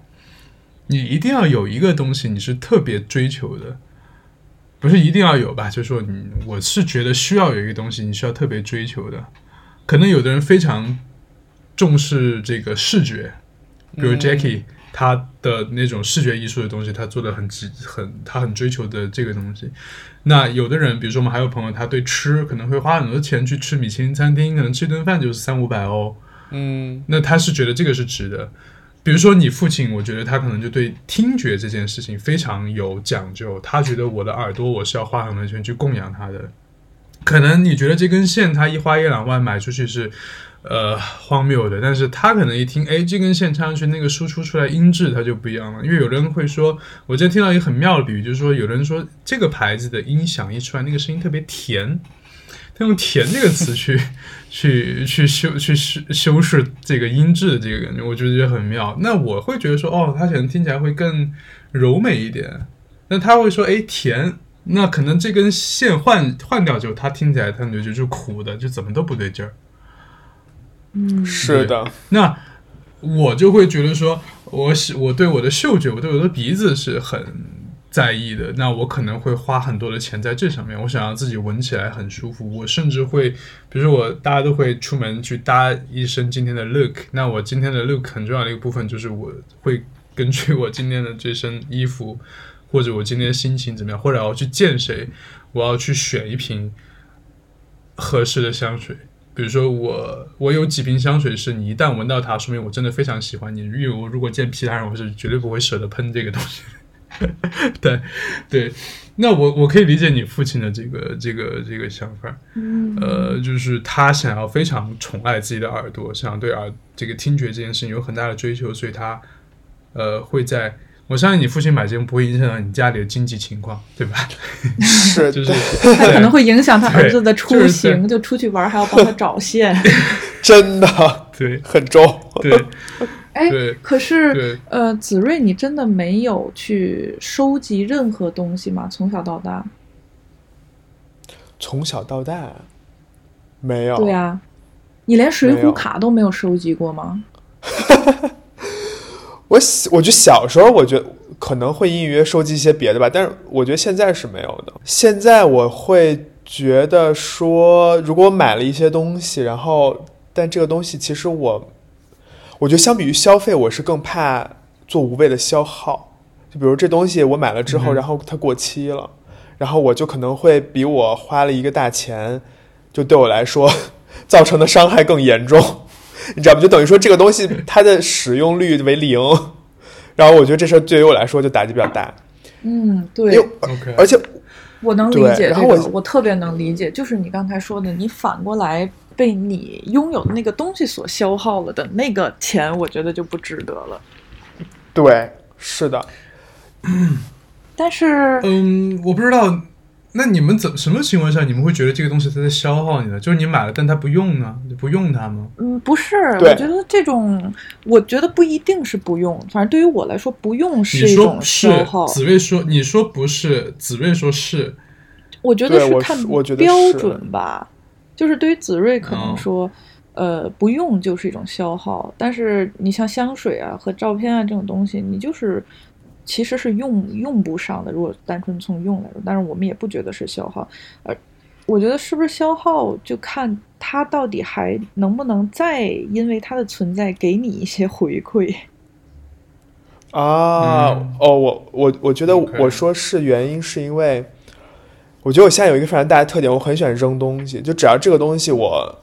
你一定要有一个东西，你是特别追求的。不是一定要有吧？就是说你，我是觉得需要有一个东西，你需要特别追求的。可能有的人非常重视这个视觉，比如 Jackie，、他的那种视觉艺术的东西，他做的很极很，他很追求的这个东西。那有的人，比如说我们还有朋友，他对吃可能会花很多钱去吃米其林餐厅，可能吃一顿饭就是三五百欧。嗯那他是觉得这个是值的。比如说你父亲，我觉得他可能就对听觉这件事情非常有讲究，他觉得我的耳朵我是要花很多钱去供养他的。可能你觉得这根线他一花一两万买出去是，呃荒谬的，但是他可能一听，哎，这根线插上去，那个输出出来音质它就不一样了。因为有人会说，我之前听到一个很妙的比喻，就是说有人说这个牌子的音响一出来，那个声音特别甜，他用“甜”这个词去去去修去修修饰这个音质的这个感觉，我觉得就很妙。那我会觉得说，哦，它可能听起来会更柔美一点。那他会说，哎，甜，那可能这根线换换掉之后，它听起来它就就是苦的，就怎么都不对劲儿。嗯，是的，那我就会觉得说，我喜我对我的嗅觉，我对我的鼻子是很在意的。那我可能会花很多的钱在这上面，我想让自己闻起来很舒服。我甚至会，比如说我大家都会出门去搭一身今天的 look，那我今天的 look 很重要的一个部分就是我会根据我今天的这身衣服，或者我今天心情怎么样，或者我要去见谁，我要去选一瓶合适的香水。比如说我我有几瓶香水是你一旦闻到它，说明我真的非常喜欢你。因为我如果见其他人，我是绝对不会舍得喷这个东西。对对，那我我可以理解你父亲的这个这个这个想法。嗯呃，就是他想要非常宠爱自己的耳朵，想要对耳这个听觉这件事情有很大的追求，所以他呃会在。我相信你父亲买这个不会影响到你家里的经济情况，对吧？是就是，他可能会影响他儿子的出行，就出去玩还要帮他找线。真的对很重。对哎，可是，呃，子睿，你真的没有去收集任何东西吗？从小到大？从小到大没有。对啊，你连水浒卡都没有收集过吗？我小我觉得小时候，我觉得可能会隐隐约收集一些别的吧，但是我觉得现在是没有的。现在我会觉得说，如果我买了一些东西，然后但这个东西其实我，我觉得相比于消费，我是更怕做无谓的消耗。就比如这东西我买了之后，嗯然后它过期了，然后我就可能会比我花了一个大钱，就对我来说 造成的伤害更严重。你知道吗？就等于说这个东西它的使用率为零，然后我觉得这事儿对于我来说就打击比较大，嗯，对，OK，而且我能理解这个，然后我我特别能理解，就是你刚才说的，你反过来被你拥有的那个东西所消耗了的那个钱，我觉得就不值得了。对，是的，但是，嗯，我不知道，那你们怎什么情况下你们会觉得这个东西它在消耗你呢？就是你买了，但它不用呢？你不用它吗？嗯，不是，我觉得这种，我觉得不一定是不用，反正对于我来说，不用是一种消耗。，紫薇说你说不是，紫薇说是，我觉得是看我觉得标准吧，就是对于子睿可能哦说，呃，不用就是一种消耗，但是你像香水啊和照片啊这种东西，你就是其实是用用不上的。如果单纯从用来说，但是我们也不觉得是消耗，而我觉得是不是消耗，就看它到底还能不能再因为它的存在给你一些回馈。啊，嗯哦，我我我觉得我说是原因是因为，我觉得我现在有一个非常大的特点，我很喜欢扔东西，就只要这个东西我，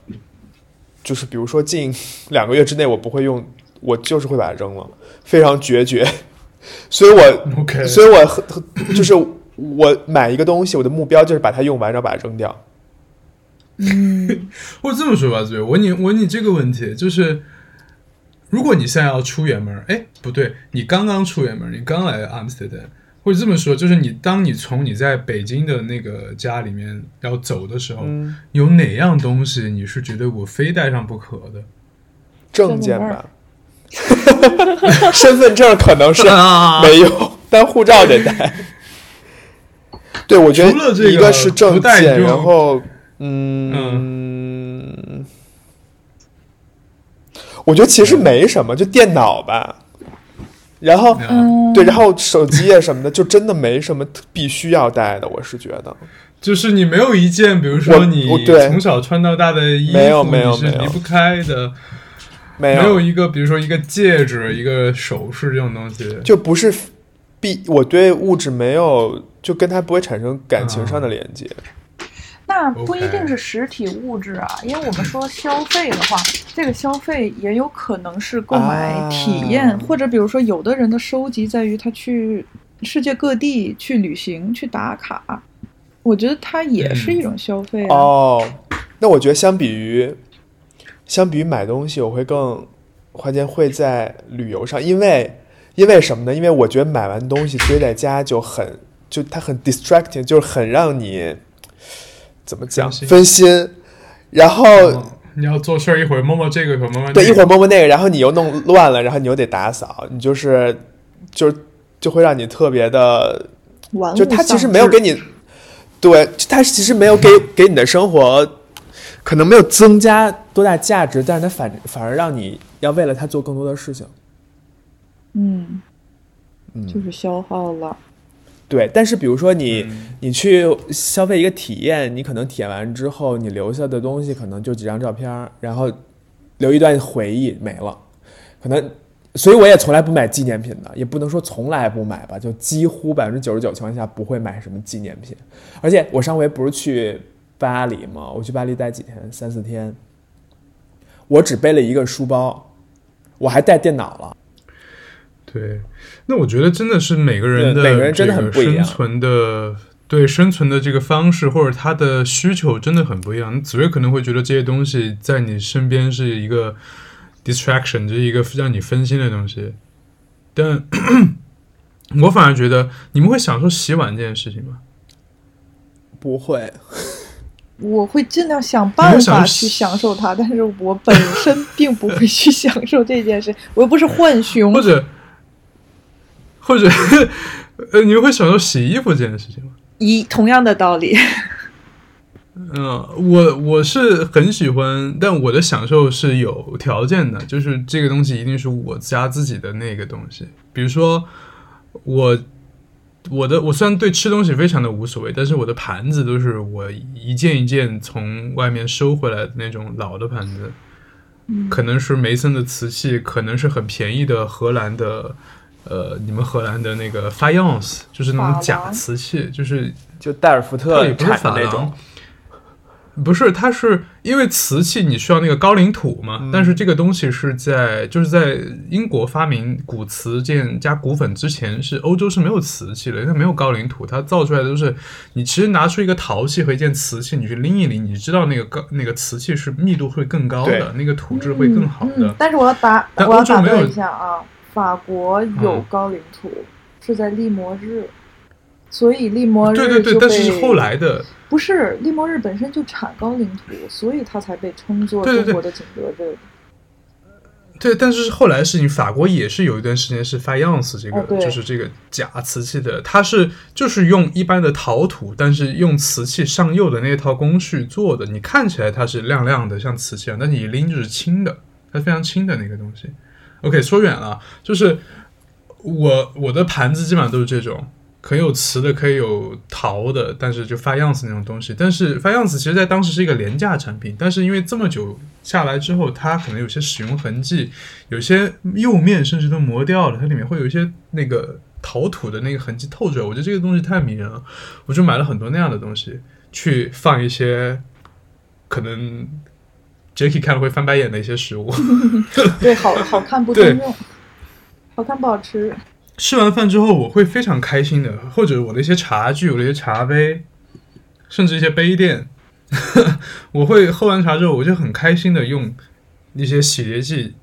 就是比如说近 两个月之内我不会用，我就是会把它扔了，非常决绝。所以我 OK，所以我很很就是我买一个东西，我的目标就是把它用完，然后把它扔掉。嗯，或者这么说吧，子睿，我问你我问你这个问题，就是如果你现在要出远门，哎，不对，你刚刚出远门，你刚来阿姆斯特丹，或者这么说，就是你当你从你在北京的那个家里面要走的时候，嗯，有哪样东西你是觉得我非带上不可的？证件吧，身份证可能是啊没有，但护照得带。对，我觉除了这个得一个是证件，然后嗯，我觉得其实没什么，就电脑吧。然后嗯，对，然后手机啊什么的，就真的没什么必须要带的，我是觉得。就是你没有一件，比如说你我从小穿到大的衣服，没有没有没有。离不开的，没没有一个，比如说一个戒指、一个首饰这种东西，就不是必，我对物质没有，就跟它不会产生感情上的连接。那不一定是实体物质啊，因为我们说消费的话，这个消费也有可能是购买体验，啊或者比如说有的人的收集在于他去世界各地去旅行去打卡，我觉得它也是一种消费啊。哦，那我觉得相比于相比于买东西，我会更花钱会在旅游上，因为因为什么呢？因为我觉得买完东西堆在家就很就它很 distracting，就是很让你怎么讲分心，然后。嗯你要做事儿，一会儿摸摸这个，一会儿摸摸那个，对，一会儿摸摸那个，然后你又弄乱了，然后你又得打扫，你就是就就会让你特别的，玩物就他其实没有给你，对，他其实没有给给你的生活可能没有增加多大价值，但是他反反而让你要为了他做更多的事情。嗯，嗯，就是消耗了。对，但是比如说你、嗯你去消费一个体验，你可能体验完之后，你留下的东西可能就几张照片，然后留一段回忆没了，可能。所以我也从来不买纪念品的，也不能说从来不买吧，就几乎百分之九十九情况下不会买什么纪念品。而且我上回不是去巴黎吗？我去巴黎待几天，三四天，我只背了一个书包，我还带电脑了。对，那我觉得真的是每个人的对每个人真的很这个不一样生存的对生存的这个方式或者他的需求真的很不一样。子睿可能会觉得这些东西在你身边是一个 distraction，就是一个让你分心的东西，但 我反而觉得你们会享受洗碗这件事情吗？不会，我会尽量想办法去享受它，但是我本身并不会去享受这件事，我又不是浣熊或。者或者 呃，你们会享受洗衣服这件事情吗？一同样的道理，嗯，我我是很喜欢，但我的享受是有条件的，就是这个东西一定是我家自己的那个东西。比如说，我我的我虽然对吃东西非常的无所谓，但是我的盘子都是我一件一件从外面收回来的那种老的盘子，可能是梅森的瓷器，可能是很便宜的荷兰的。呃，你们荷兰的那个 faience 就是那种假瓷器，就是就戴尔福特也不是珐产的那种。，不是，它是因为瓷器你需要那个高岭土嘛，但是这个东西是在就是在英国发明古瓷件加骨粉之前，是欧洲是没有瓷器的，因为它没有高岭土，它造出来的都是你其实拿出一个陶器和一件瓷器，你去拎一拎，你知道那个高那个瓷器是密度会更高的，那个土质会更好的。嗯。但是我要打但我要打断一下啊，法国有嗯高岭土，是在利摩日，所以利摩日对对对，但是是后来的，不是利摩日本身就产高岭土，所以它才被称作中国的景德镇。对，但是是后来的事情，法国也是有一段时间是 faience 这个，哦就是这个假瓷器的，它是就是用一般的陶土，但是用瓷器上釉的那套工序做的，你看起来它是亮亮的，像瓷器一样，但你一拎就是轻的，它非常轻的那个东西。OK，说远了，就是我我的盘子基本上都是这种，可以有瓷的，可以有陶的，但是就 faience 那种东西。但是 faience 其实在当时是一个廉价产品，但是因为这么久下来之后，它可能有些使用痕迹，有些釉面甚至都磨掉了，它里面会有一些那个陶土的那个痕迹透出来。我觉得这个东西太迷人了，我就买了很多那样的东西，去放一些可能 Jacky 看了会翻白眼的一些食物。对，好好看不对中用，好看不好吃。吃完饭之后，我会非常开心的，或者我的一些茶具、我的一些茶杯，甚至一些杯垫，我会喝完茶之后，我就很开心的用一些洗涤剂，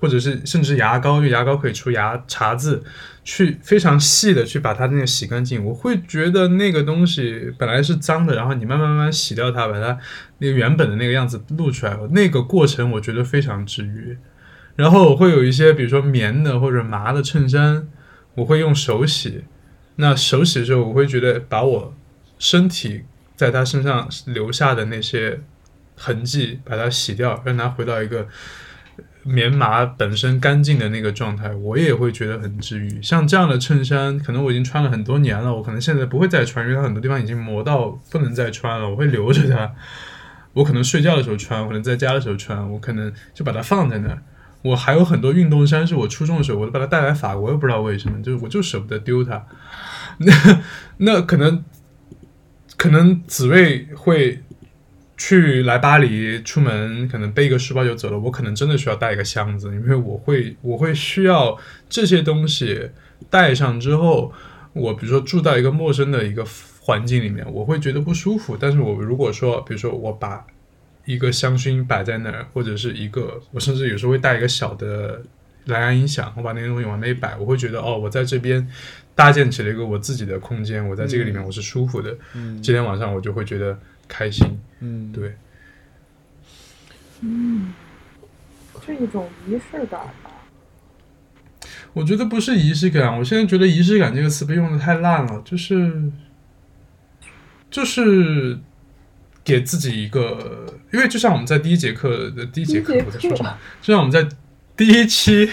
或者是甚至牙膏，就牙膏可以除牙茶渍，去非常细的去把它那个洗干净。我会觉得那个东西本来是脏的，然后你慢慢慢慢洗掉它，把它那个原本的那个样子露出来，那个过程我觉得非常治愈。然后我会有一些，比如说棉的或者麻的衬衫，我会用手洗。那手洗的时候，我会觉得把我身体在他身上留下的那些痕迹，把它洗掉，让它回到一个棉麻本身干净的那个状态，我也会觉得很治愈。像这样的衬衫，可能我已经穿了很多年了，我可能现在不会再穿，因为它很多地方已经磨到不能再穿了，我会留着它。我可能睡觉的时候穿，可能在家的时候穿，我可能就把它放在那儿。我还有很多运动衫，是我初中的时候我都把它带来法国，我也不知道为什么，就是我就舍不得丢它。那那可能可能紫睿会去来巴黎出门，可能背一个书包就走了。我可能真的需要带一个箱子，因为我会我会需要这些东西带上之后，我比如说住到一个陌生的一个环境里面，我会觉得不舒服。但是我如果说，比如说我把一个香薰摆在那儿，或者是一个，我甚至有时候会带一个小的蓝牙音响，我把那些东西往那一摆，我会觉得哦，我在这边搭建起了一个我自己的空间，我在这个里面我是舒服的。嗯今天晚上我就会觉得开心。嗯，对，嗯，是一种仪式感吧。我觉得不是仪式感，我现在觉得仪式感这个词被用的太烂了，就是就是给自己一个，因为就像我们在第一节课的第一节课我在说什么，就像我们在第一期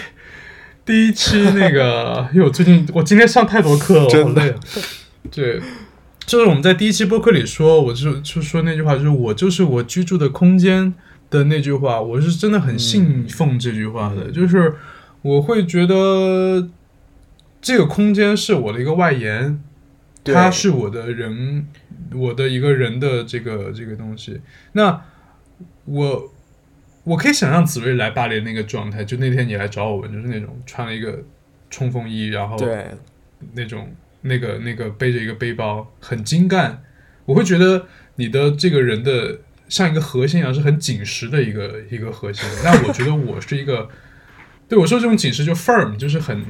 第一期那个，因为我最近我今天上太多课了，我好真的累啊。对，就是我们在第一期播客里说，我就就说那句话，就是我就是我居住的空间的那句话，我是真的很信奉这句话的，就是我会觉得这个空间是我的一个外延，它是我的人，我的一个人的这个这个东西。那我我可以想象紫薇来巴黎那个状态，就那天你来找我们，就是那种穿了一个冲锋衣，然后对，那种那个那个背着一个背包，很精干。我会觉得你的这个人的像一个核心一样，是很紧实的一个一个核心。但我觉得我是一个，对我说这种紧实就 firm，就是很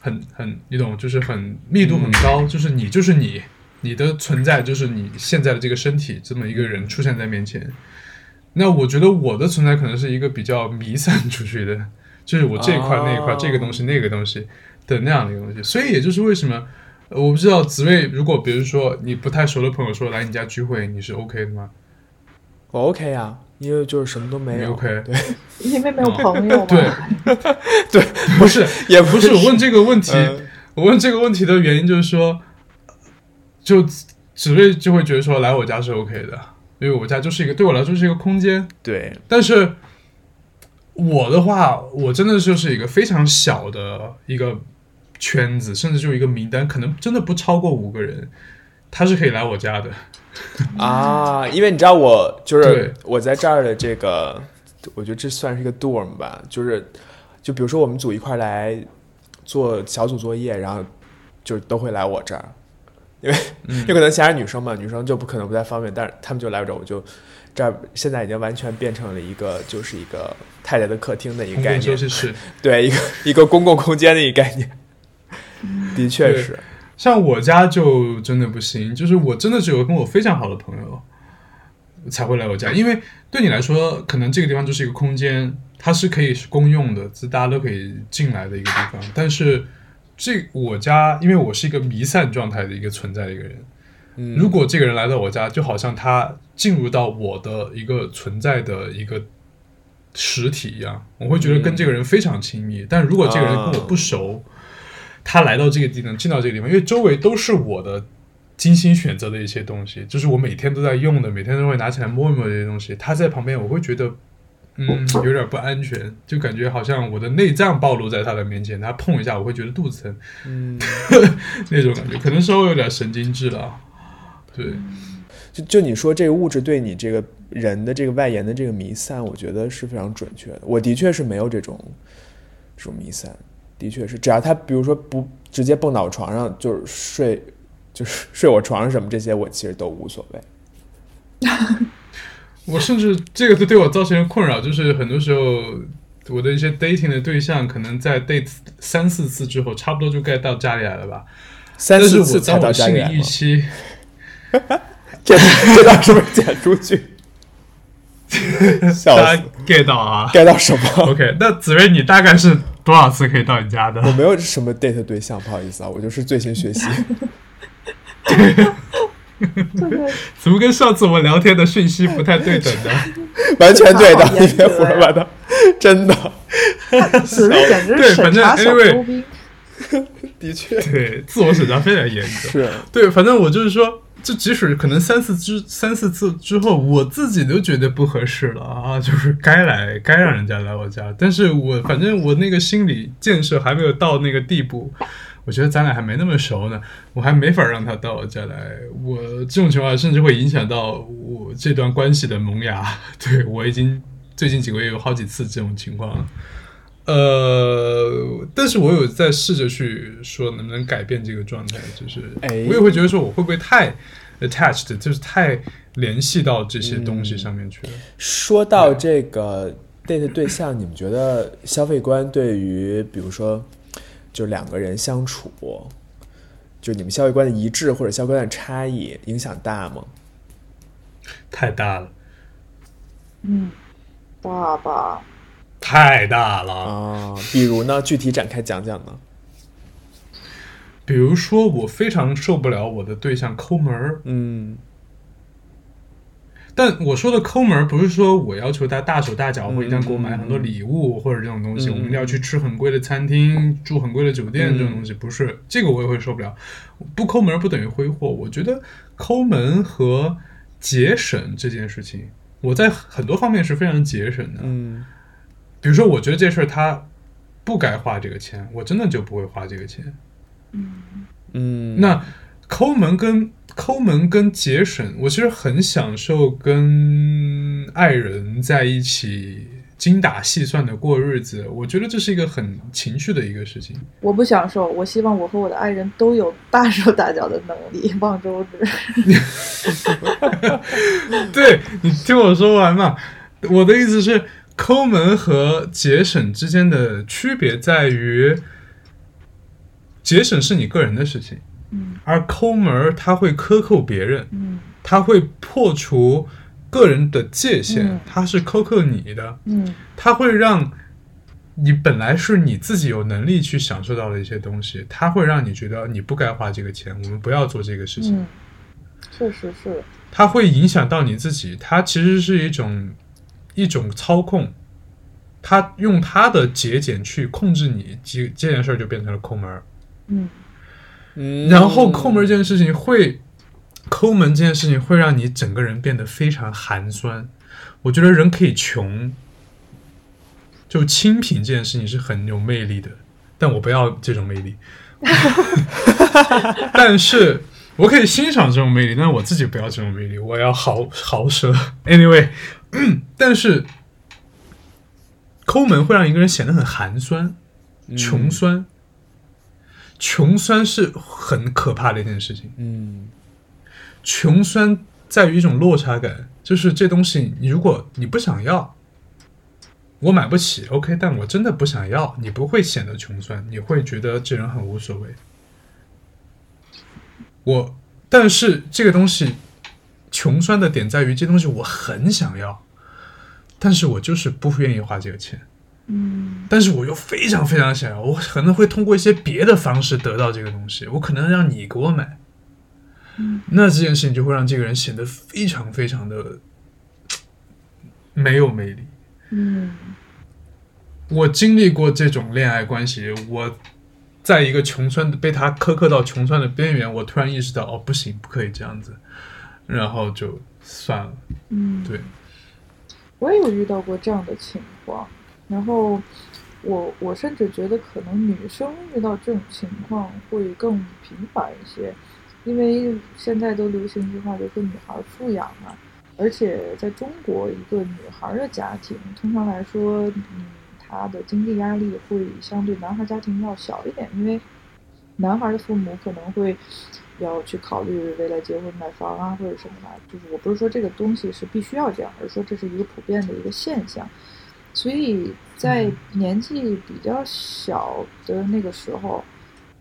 很很，你懂，就是很密度很高，就是你就是你，你的存在就是你现在的这个身体这么一个人出现在面前。那我觉得我的存在可能是一个比较弥散出去的，就是我这一块、那一块、这个东西那个东西的那样的一个东西。所以也就是为什么，我不知道紫薇，如果比如说你不太熟的朋友说来你家聚会，你是 OK 的吗？我 OK 啊，因为就是什么都没你有。OK？对因为没有朋友嘛。对 对，不是，也不是我问这个问题，嗯我问这个问题的原因就是说，就紫薇就会觉得说来我家是 OK 的，因为我家就是一个对我来说是一个空间。对，但是我的话，我真的就是一个非常小的一个圈子，甚至就一个名单，可能真的不超过五个人，他是可以来我家的。啊，因为你知道我就是我在这儿的这个，我觉得这算是一个 dorm 吧，就是就比如说我们组一块来做小组作业，然后就都会来我这儿，因为、嗯。可能其他女生嘛，女生就不可能不太方便，但是她们就来我这儿，我就这儿现在已经完全变成了一个就是一个太太的客厅的一个概念。公共休，息室，对，一个一个公共空间的一个概念，的确是，像我家就真的不行，就是我真的只有跟我非常好的朋友才会来我家，因为对你来说，可能这个地方就是一个空间，它是可以是公用的，是大家都可以进来的一个地方。但是这我家，因为我是一个弥散状态的一个存在的一个人，嗯，如果这个人来到我家，就好像他进入到我的一个存在的一个实体一样，我会觉得跟这个人非常亲密。但如果这个人跟我不熟，他来到这个地方，进到这个地方，因为周围都是我的精心选择的一些东西，就是我每天都在用的，每天都会拿起来摸一摸这些东西。他在旁边，我会觉得嗯，有点不安全，就感觉好像我的内脏暴露在他的面前，他碰一下我会觉得肚子疼，嗯，那种感觉，可能稍微有点神经质了。对，就就你说这个物质对你这个人的这个外延的这个弥散，我觉得是非常准确的。我的确是没有这种这种弥散，的确是，只要他比如说不直接蹦到我床上，就是睡，就是 睡我床上什么这些，我其实都无所谓。我甚至这个都对我造成困扰，就是很多时候我的一些 dating 的对象，可能在 date 三四次之后，差不多就该到家里来了吧。三四次才到家里来吗理预期，这这段是不是剪出去？笑死 get 到啊，get 到什么？？OK，那紫薇，你大概是多少次可以到你家的？我没有什么 date 对象，不好意思啊，我就是最新学习。怎么跟上次我们聊天的讯息不太对等呢？完全对的，你别胡说八道，真的，对反正是审查小 anyway 周兵。的确对，自我审查非常严格。是。对，反正我就是说，就即使可能三四之三四次之后，我自己都觉得不合适了啊，就是该来该让人家来我家，但是我反正我那个心理建设还没有到那个地步，我觉得咱俩还没那么熟呢，我还没法让他到我家来，我这种情况甚至会影响到我这段关系的萌芽。对我已经最近几个月有好几次这种情况了。呃，但是我有在试着去说能不能改变这个状态，就是哎我也会觉得说我会不会太 attached，就是太联系到这些东西上面去了。说到这个 date 对象，你们觉得消费观对于比如说就两个人相处，就你们消费观的一致或者消费观的差异影响大吗？太大了，嗯，爸爸，太大了。啊，比如呢，具体展开讲讲呢？比如说，我非常受不了我的对象抠门儿，嗯但我说的抠门儿不是说我要求他大手大脚，或一定要给我买很多礼物或者这种东西，嗯我们要去吃很贵的餐厅、住很贵的酒店嗯这种东西，不是这个我也会受不了。不抠门儿不等于挥霍，我觉得抠门和节省这件事情，我在很多方面是非常节省的。嗯比如说，我觉得这事儿他不该花这个钱，我真的就不会花这个钱。嗯嗯，那抠门跟抠门跟节省，我其实很享受跟爱人在一起精打细算的过日子，我觉得这是一个很情趣的一个事情。我不享受，我希望我和我的爱人都有大手大脚的能力。望周知，对你听我说完嘛，我的意思是，抠门和节省之间的区别在于，节省是你个人的事情，嗯。而抠门儿它会克扣别人。嗯。它会破除个人的界限嗯，它是苛扣你的，嗯。它会让你本来是你自己有能力去享受到的一些东西，它会让你觉得你不该花这个钱，我们不要做这个事情，嗯，确实是，它会影响到你自己，它其实是一种一种操控。他用他的节俭去控制你，这这件事儿就变成了抠门儿。嗯嗯，然后抠门这件事情会，抠门这件事情会让你整个人变得非常寒酸。我觉得人可以穷，就清贫这件事情是很有魅力的，但我不要这种魅力。但是我可以欣赏这种魅力，但是我自己不要这种魅力，我要豪豪奢。Anyway，但是抠门会让一个人显得很寒酸、穷酸。穷酸是很可怕的一件事情。嗯穷酸在于一种落差感，就是这东西，你如果你不想要，我买不起，OK，但我真的不想要，你不会显得穷酸，你会觉得这人很无所谓。我，但是这个东西穷酸的点在于，这东西我很想要，但是我就是不愿意花这个钱。嗯。但是我又非常非常想要，我可能会通过一些别的方式得到这个东西，我可能让你给我买，那这件事情就会让这个人显得非常非常的没有魅力。嗯。我经历过这种恋爱关系，我在一个穷酸的被他苛刻到穷酸的边缘，我突然意识到，哦，不行，不可以这样子，然后就算了。嗯，对，我也有遇到过这样的情况，然后我我甚至觉得可能女生遇到这种情况会更频繁一些，因为现在都流行一句话，就是女孩富养嘛，而且在中国，一个女孩的家庭通常来说，嗯，她的经济压力会相对男孩家庭要小一点，因为男孩的父母可能会。要去考虑未来结婚买房啊，或者什么的，就是我不是说这个东西是必须要这样，而是说这是一个普遍的一个现象。所以在年纪比较小的那个时候，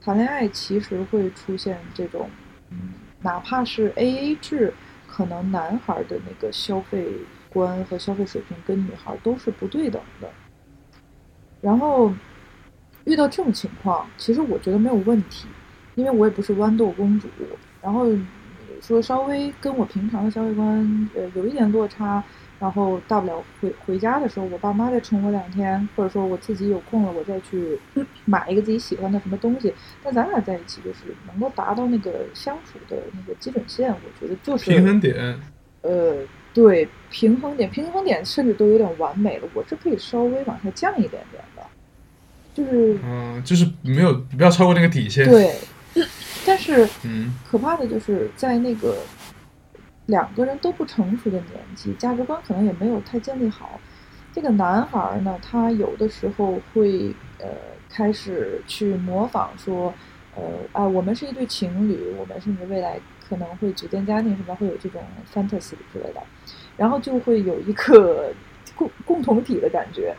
谈恋爱其实会出现这种，嗯，哪怕是 A A 制，可能男孩的那个消费观和消费水平跟女孩都是不对等的。然后遇到这种情况，其实我觉得没有问题。因为我也不是豌豆公主，然后说稍微跟我平常的消费观呃有一点落差，然后大不了回回家的时候，我爸妈再宠我两天，或者说我自己有空了，我再去 买一个自己喜欢的什么东西。但咱俩在一起就是能够达到那个相处的那个基准线，我觉得就是平衡点。呃，对，平衡点，平衡点甚至都有点完美了，我是可以稍微往下降一点点的，就是嗯，就是没有不要超过那个底线。对。但是，嗯，可怕的就是在那个两个人都不成熟的年纪，价值观可能也没有太建立好。这个男孩呢，他有的时候会呃开始去模仿说，呃啊，我们是一对情侣，我们甚至未来可能会组建家庭，什么会有这种 fantasy 之类的，然后就会有一个 共共同体的感觉。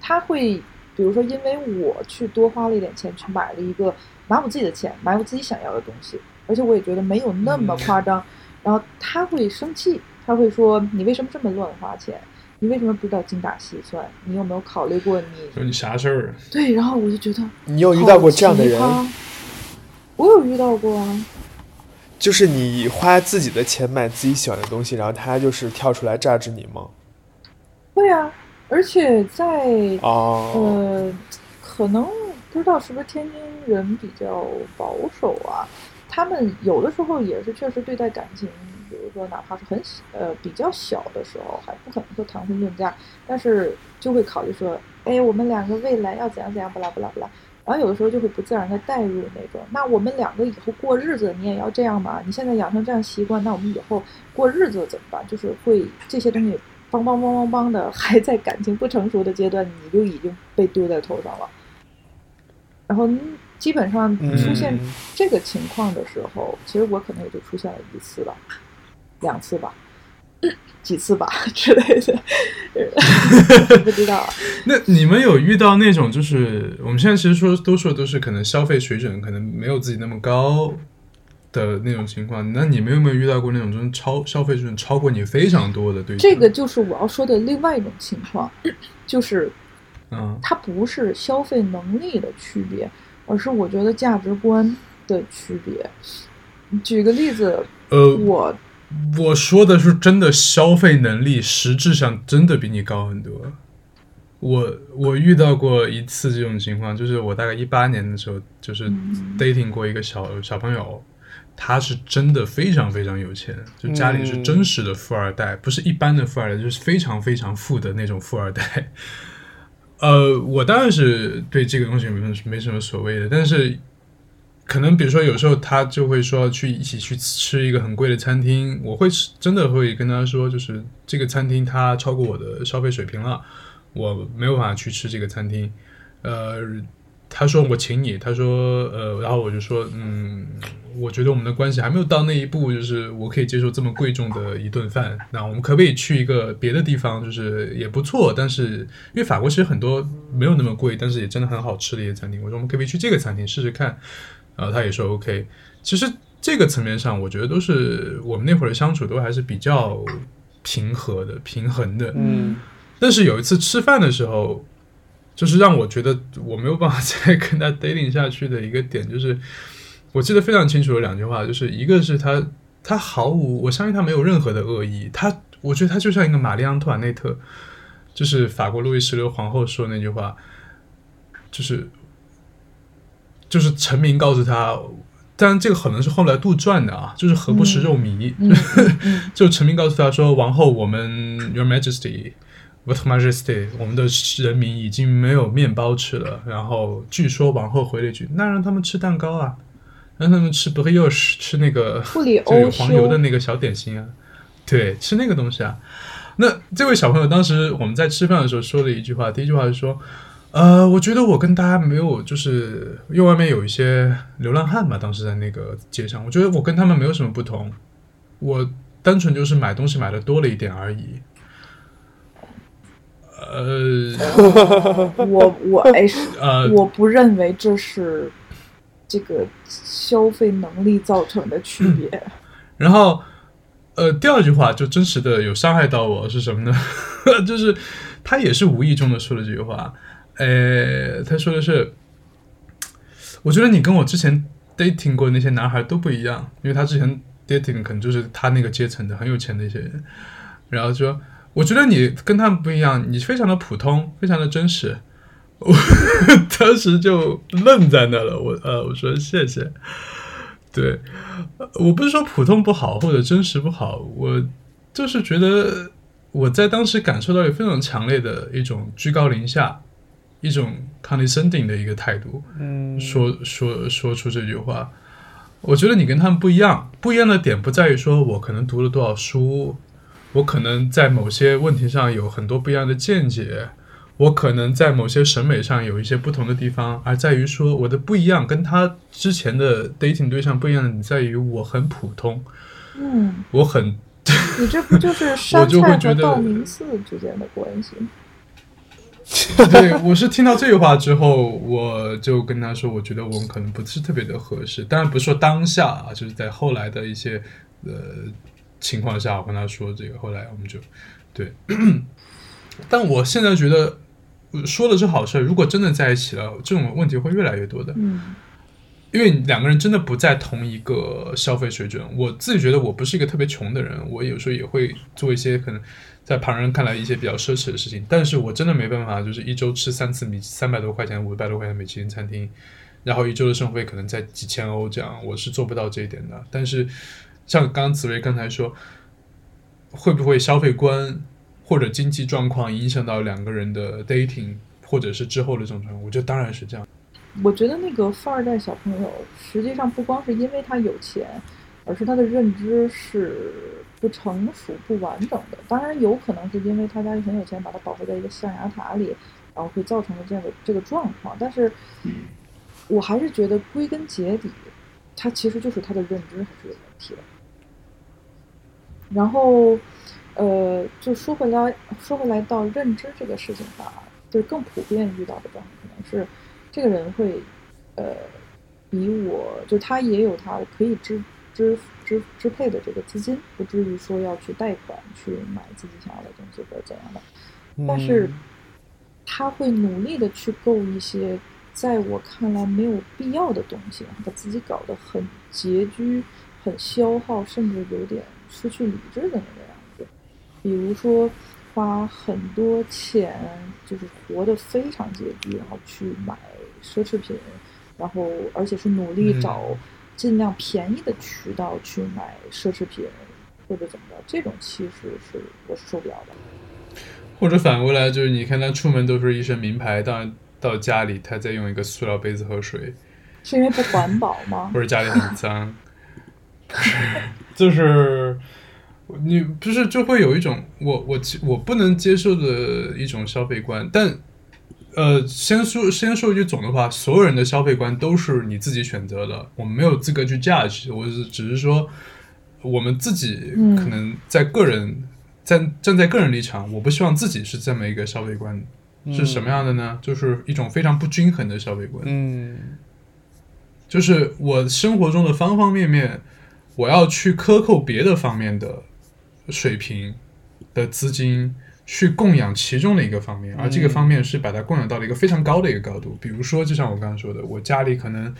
他会比如说，因为我去多花了一点钱去买了一个。拿我自己的钱买我自己想要的东西，而且我也觉得没有那么夸张。然后他会生气，他会说：“你为什么这么乱花钱？你为什么不知道精打细算？你有没有考虑过你？”说你啥事儿？对，然后我就觉得你有遇到过这样的人？我有遇到过啊。就是你花自己的钱买自己喜欢的东西，然后他就是跳出来榨制你吗？会啊，而且在哦，呃，可能。不知道是不是天津人比较保守啊？他们有的时候也是确实对待感情，比如说哪怕是很呃比较小的时候，还不可能说谈婚论嫁，但是就会考虑说，哎，我们两个未来要怎样怎样，不啦不啦不啦。然后有的时候就会不自然的带入那种，那我们两个以后过日子，你也要这样吗？你现在养成这样习惯，那我们以后过日子怎么办？就是会这些东西梆梆梆梆梆的，还在感情不成熟的阶段，你就已经被丢在头上了。然后基本上出现这个情况的时候，其实我可能也就出现了一次吧，两次吧，几次吧 之类的，不知道。那你们有遇到那种，就是我们现在其实说多数都是可能消费水准可能没有自己那么高的那种情况，那你们有没有遇到过那种就是超消费水准超过你非常多的对象？这个就是我要说的另外一种情况，就是。嗯，它不是消费能力的区别，而是我觉得价值观的区别。举个例子，呃，我我说的是真的消费能力，实质上真的比你高很多。我我遇到过一次这种情况，就是我大概一八年的时候，就是 dating 过一个小小朋友，他是真的非常非常有钱，就家里是真实的富二代，不是一般的富二代，就是非常非常富的那种富二代。呃，我当然是对这个东西没没什么所谓的，但是可能比如说有时候他就会说去一起去吃一个很贵的餐厅，我会真的会跟他说，就是这个餐厅它超过我的消费水平了，我没有办法去吃这个餐厅，呃。他说我请你，他说呃，然后我就说嗯，我觉得我们的关系还没有到那一步，就是我可以接受这么贵重的一顿饭。那我们可不可以去一个别的地方，就是也不错，但是因为法国其实很多没有那么贵，但是也真的很好吃的一些餐厅。我说我们可不可以去这个餐厅试试看？然后他也说 OK。其实这个层面上，我觉得都是我们那会儿的相处都还是比较平和的、平衡的。嗯。但是有一次吃饭的时候。就是让我觉得我没有办法再跟他 dating 下去的一个点，就是我记得非常清楚的两句话，就是一个是他他毫无，我相信他没有任何的恶意，他我觉得他就像一个玛丽安托瓦内特，就是法国路易十六皇后说那句话，就是就是臣民告诉他，当然这个可能是后来杜撰的啊，就是何不食肉糜，就臣民告诉他说，王后我们 Your Majesty。Votre Majesty，我们的人民已经没有面包吃了。然后据说王后回了一句：“那让他们吃蛋糕啊，让他们吃 brioche，吃那个就有 黄油的那个小点心啊，对，吃那个东西啊。”那这位小朋友当时我们在吃饭的时候说了一句话，第一句话是说：“呃，我觉得我跟大家没有，就是因为外面有一些流浪汉嘛，当时在那个街上，我觉得我跟他们没有什么不同，我单纯就是买东西买的多了一点而已。”呃我我哎，是呃，我不认为这是这个消费能力造成的区别。然后，呃，第二句话就真实的有伤害到我是什么呢？就是他也是无意中的说了这句话，呃，他说的是，我觉得你跟我之前 dating 过的那些男孩都不一样，因为他之前 dating 可能就是他那个阶层的很有钱的一些人，然后说，我觉得你跟他们不一样，你非常的普通，非常的真实。我 当时就愣在那了，我呃，我说谢谢。对，呃我不是说普通不好或者真实不好，我就是觉得我在当时感受到有非常强烈的一种居高临下、一种 condescending 的一个态度，嗯，说说说出这句话。我觉得你跟他们不一样，不一样的点不在于说我可能读了多少书，我可能在某些问题上有很多不一样的见解，我可能在某些审美上有一些不同的地方，而在于说我的不一样跟他之前的 dating 对象不一样的点在于我很普通，嗯，我很你这不就是 山就会菜和觉得道明寺之间的关系吗？对，我是听到这句话之后，我就跟他说，我觉得我们可能不是特别的合适。当然不是说当下啊，就是在后来的一些呃情况下，我跟他说这个，后来我们就对。但我现在觉得呃说的是好事儿，如果真的在一起了，这种问题会越来越多的。嗯因为两个人真的不在同一个消费水准。我自己觉得我不是一个特别穷的人，我有时候也会做一些可能在旁人看来一些比较奢侈的事情，但是我真的没办法，就是一周吃三次米三百多块钱、五百多块钱米其林餐厅，然后一周的生活费可能在几千欧这样，我是做不到这一点的。但是像刚刚紫薇刚才说，会不会消费观或者经济状况影响到两个人的 dating，或者是之后的这种状况？我觉得当然是这样。我觉得那个富二代小朋友，实际上不光是因为他有钱，而是他的认知是不成熟、不完整的。当然，有可能是因为他家里很有钱，把他保护在一个象牙塔里，然后会造成了这样的这个状况。但是，我还是觉得归根结底，他其实就是他的认知还是有问题的。然后，呃，就说回来，说回来到认知这个事情吧，就是更普遍遇到的状况可能是。这个人会，呃，比我就他也有他可以支支支支配的这个资金，不至于说要去贷款去买自己想要的东西或者怎样的。但是他会努力的去购一些在我看来没有必要的东西，把自己搞得很拮据、很消耗，甚至有点失去理智的那个样子。比如说。花很多钱，就是活得非常拮据，然后去买奢侈品，然后而且是努力找尽量便宜的渠道去买奢侈品，或者怎么着，这种其实是我是受不了的。或者反过来，就是你看他出门都是一身名牌，到到家里他再用一个塑料杯子喝水，是因为不环保吗？或者家里很脏，就是。你不是就会有一种我我我不能接受的一种消费观，但呃，先说先说一句总的话，所有人的消费观都是你自己选择的，我们没有资格去 judge，我是只是说我们自己可能在个人站站在个人立场，我不希望自己是这么一个消费观，是什么样的呢？就是一种非常不均衡的消费观，嗯，就是我生活中的方方面面，我要去克扣别的方面的。水平的资金去供养其中的一个方面，而这个方面是把它供养到了一个非常高的一个高度。比如说，就像我刚刚说的，我家里可能，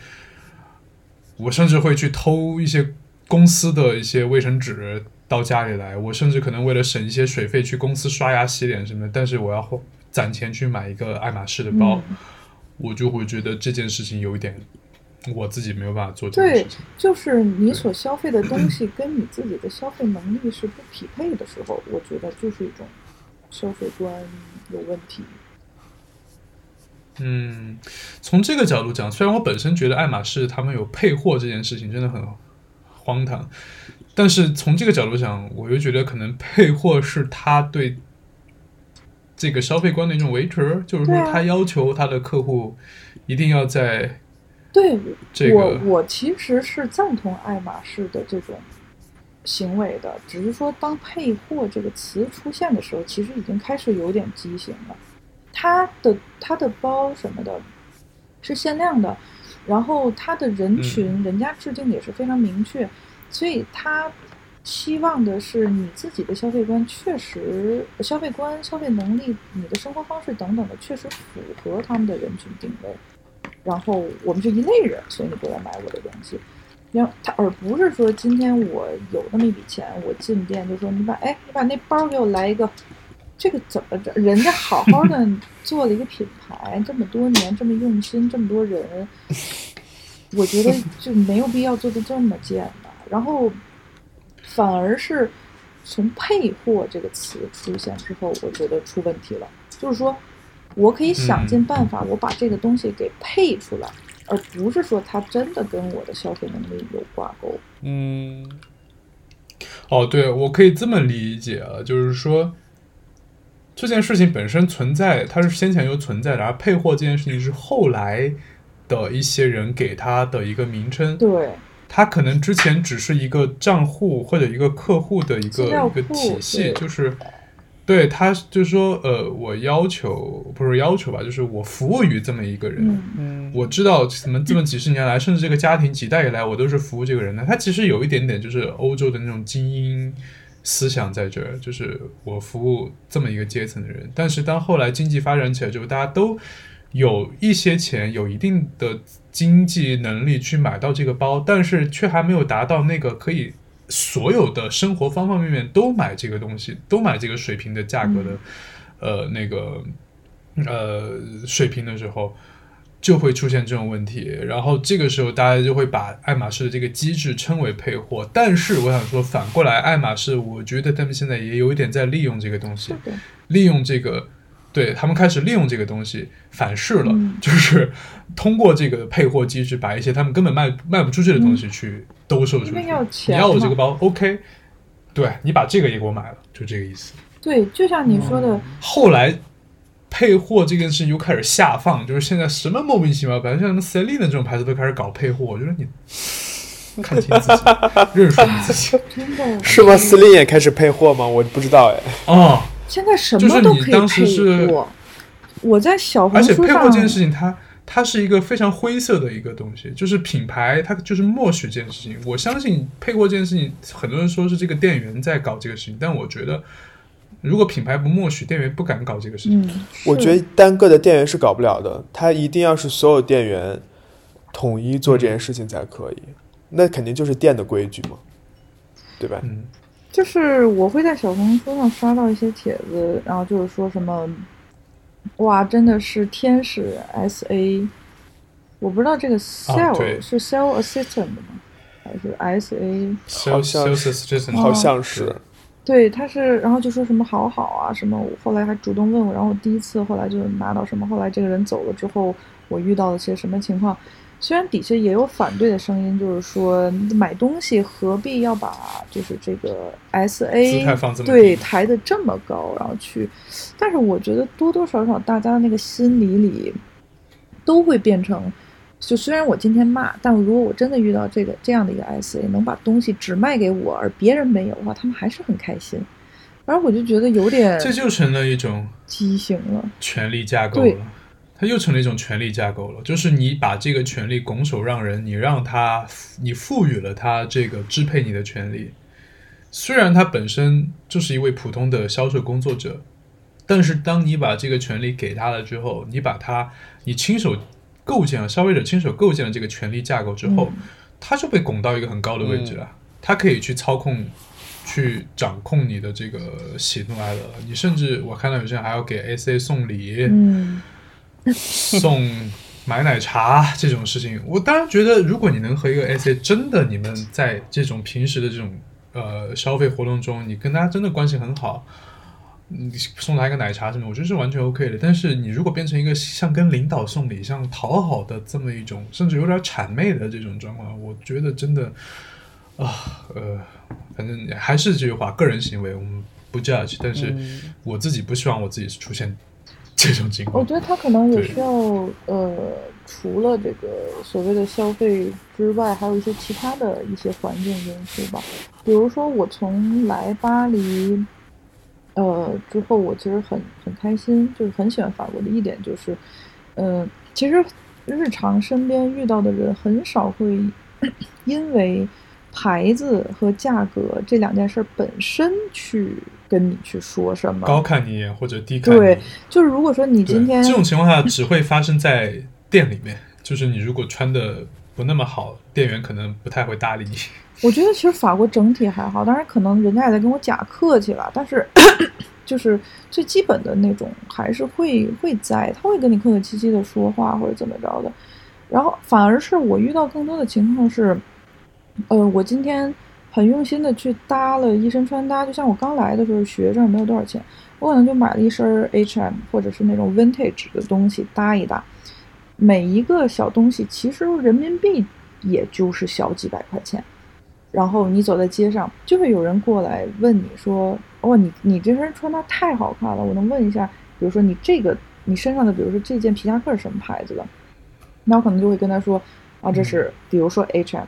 我甚至会去偷一些公司的一些卫生纸到家里来，我甚至可能为了省一些水费去公司刷牙洗脸什么的，但是我要攒钱去买一个爱马仕的包，我就会觉得这件事情有一点。我自己没有办法做这件事情。对，就是你所消费的东西跟你自己的消费能力是不匹配的时候，我觉得就是一种消费观有问题。嗯，从这个角度讲，虽然我本身觉得爱马仕他们有配货这件事情真的很荒唐，但是从这个角度讲，我又觉得可能配货是他对这个消费观的一种维持，就是说他要求他的客户一定要在对这我，个我其实是赞同爱马仕的这种行为的，只是说当“配货”这个词出现的时候，其实已经开始有点畸形了。它的它的包什么的是限量的，然后它的人群、人家制定的也是非常明确，所以他期望的是你自己的消费观确实消费观、消费能力、你的生活方式等等的确实符合他们的人群定位。然后我们是一类人，所以你不来买我的东西。然后他而不是说今天我有那么一笔钱，我进店就说你把哎你把那包给我来一个，这个怎么着？人家好好的 做了一个品牌，这么多年这么用心，这么多人，我觉得 就没有必要做的这么贱吧。然后反而是从“配货”这个词出现之后，我觉得出问题了。就是说我可以想尽办法，我把这个东西给配出来，而不是说它真的跟我的消费能力有挂钩。嗯，哦，对，我可以这么理解啊，就是说这件事情本身存在，它是先前就存在的，而配货这件事情是后来的一些人给它的一个名称。对，它可能之前只是一个账户或者一个客户的一个一个体系，就是对他就是说，呃，我要求不是要求吧，就是我服务于这么一个人。嗯，嗯，我知道怎么这么几十年来，甚至这个家庭几代以来，我都是服务这个人的。他其实有一点点就是欧洲的那种精英思想在这儿，就是我服务这么一个阶层的人。但是当后来经济发展起来之后，大家都有一些钱，有一定的经济能力去买到这个包，但是却还没有达到那个可以所有的生活方方面面都买这个东西，都买这个水平的价格的，呃，那个呃水平的时候。就会出现这种问题，然后这个时候大家就会把爱马仕的这个机制称为配货。但是我想说，反过来，爱马仕我觉得他们现在也有一点在利用这个东西利用这个，对他们开始利用这个东西反噬了，嗯就是通过这个配货机制，把一些他们根本卖卖不出去的东西去兜售出去。因为要你钱嘛要我这个包，OK，对你把这个也给我买了，就这个意思。对，就像你说的，后来配货这件事情又开始下放，就是现在什么莫名其妙，反正像什么 Celine 这种牌子都开始搞配货，我觉得你 看清自己，认识你自己 真的是吗？司令也开始配货吗？我不知道哎。哦。现在什就是么都可以你当时是配货。我在小红而且书上，配货这件事情它，它是一个非常灰色的一个东西，就是品牌它就是默许这件事情。我相信配货这件事情，很多人说是这个店员在搞这个事情，但我觉得如果品牌不默许，店员不敢搞这个事情。嗯，我觉得单个的店员是搞不了的，他一定要是所有店员统一做这件事情才可以。那肯定就是店的规矩嘛，对吧？嗯，就是我会在小红书上刷到一些帖子，然后就是说什么，哇，真的是天使 S A，我不知道这个 sell、啊是 sell assistant 吗？还是 S A？好像是 assistant 好像是，对，他是，然后就说什么好好啊，什么，我后来还主动问我，然后我第一次后来就拿到什么，后来这个人走了之后，我遇到了些什么情况。虽然底下也有反对的声音，就是说买东西何必要把就是这个 S 姿 A 态放这么对抬得这么高，然后去，但是我觉得多多少少大家那个心理里都会变成，就虽然我今天骂，但如果我真的遇到这个这样的一个 S A 能把东西只卖给我，而别人没有的话，他们还是很开心。然后我就觉得有点这就成了一种畸形了。权力架构对了。它又成了一种权力架构了，就是你把这个权力拱手让人，你让他，你赋予了他这个支配你的权利。虽然他本身就是一位普通的销售工作者，但是当你把这个权利给他了之后，你把他，你亲手构建了消费者亲手构建了这个权力架构之后，嗯他就被拱到一个很高的位置了，他可以去操控。去掌控你的这个喜怒哀乐，你甚至我看到有些人还要给 S A 送礼，嗯，送买奶茶这种事情，我当然觉得，如果你能和一个 A 真的你们在这种平时的这种呃消费活动中，你跟他真的关系很好，你送他一个奶茶什么，我觉得是完全 OK 的。但是你如果变成一个像跟领导送礼、像讨好的这么一种，甚至有点谄媚的这种状况，我觉得真的啊，呃，反正还是这句话，个人行为我们不 judge，但是嗯。我自己不希望我自己出现这种情我。觉得他可能也需要呃，除了这个所谓的消费之外，还有一些其他的一些环境因素吧。比如说，我从来巴黎，呃之后，我其实很很开心，就是很喜欢法国的一点就是，呃，其实日常身边遇到的人很少会 因为牌子和价格这两件事儿本身去跟你去说什么。高看你一眼或者低看你一对，就是如果说你今天这种情况下只会发生在店里面，就是你如果穿的不那么好，店员可能不太会搭理你。我觉得其实法国整体还好，当然可能人家也在跟我假客气了，但是 就是最基本的那种还是会会在，他会跟你客客气气的说话或者怎么着的。然后反而是我遇到更多的情况是，呃，我今天很用心的去搭了一身穿搭，就像我刚来的时候，学生没有多少钱，我可能就买了一身 H&M 或者是那种 vintage 的东西搭一搭。每一个小东西其实人民币也就是小几百块钱，然后你走在街上，就会有人过来问你说：“哦，你你这身穿搭太好看了，我能问一下，比如说你这个你身上的，比如说这件皮夹克是什么牌子的？”那我可能就会跟他说：“啊，这是比如说 H&M。”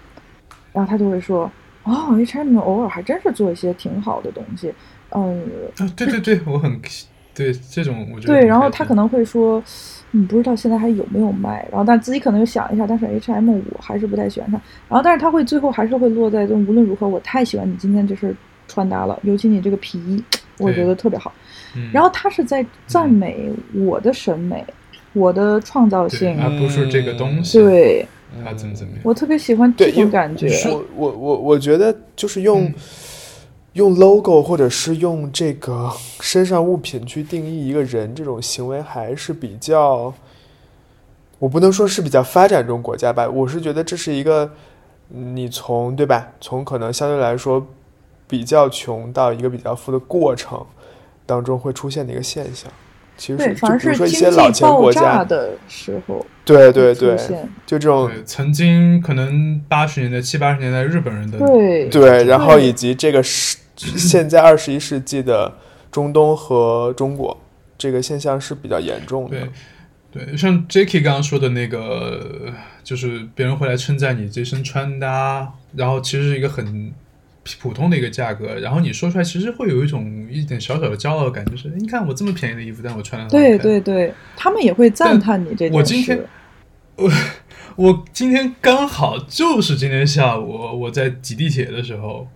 然后他就会说：“哦，H&M 偶尔还真是做一些挺好的东西。”嗯，啊，对对对，我很对这种，我觉得对，然后他可能会说，嗯，不知道现在还有没有卖，然后但自己可能又想一下，但是 H M 我还是不太喜欢它，然后但是他会最后还是会落在，就无论如何，我太喜欢你今天这身穿搭了，尤其你这个皮衣，我觉得特别好。嗯然后他是在赞美我的审美，我的创造性，而不是这个东西，对它怎么怎么样。我特别喜欢这种感觉。我我我我觉得就是用、嗯用 logo 或者是用这个身上物品去定义一个人，这种行为还是比较，我不能说是比较发展中国家吧，我是觉得这是一个嗯你从对吧，从可能相对来说比较穷到一个比较富的过程当中会出现的一个现象。其实对，是比如说一经济些老钱爆国家，炸的时候对对对，就这种，曾经可能八十年代、七八十年代日本人的对对，然后以及这个是现在二十一世纪的中东和中国，这个现象是比较严重的对。对，像 Jacky 刚刚说的那个，就是别人会来称赞你这身穿搭，然后其实是一个很普通的一个价格，然后你说出来，其实会有一种一点小小的骄傲感，就是你看我这么便宜的衣服，但我穿的对对对，他们也会赞叹你这件。我今天我我今天刚好就是今天下午我在挤地铁的时候，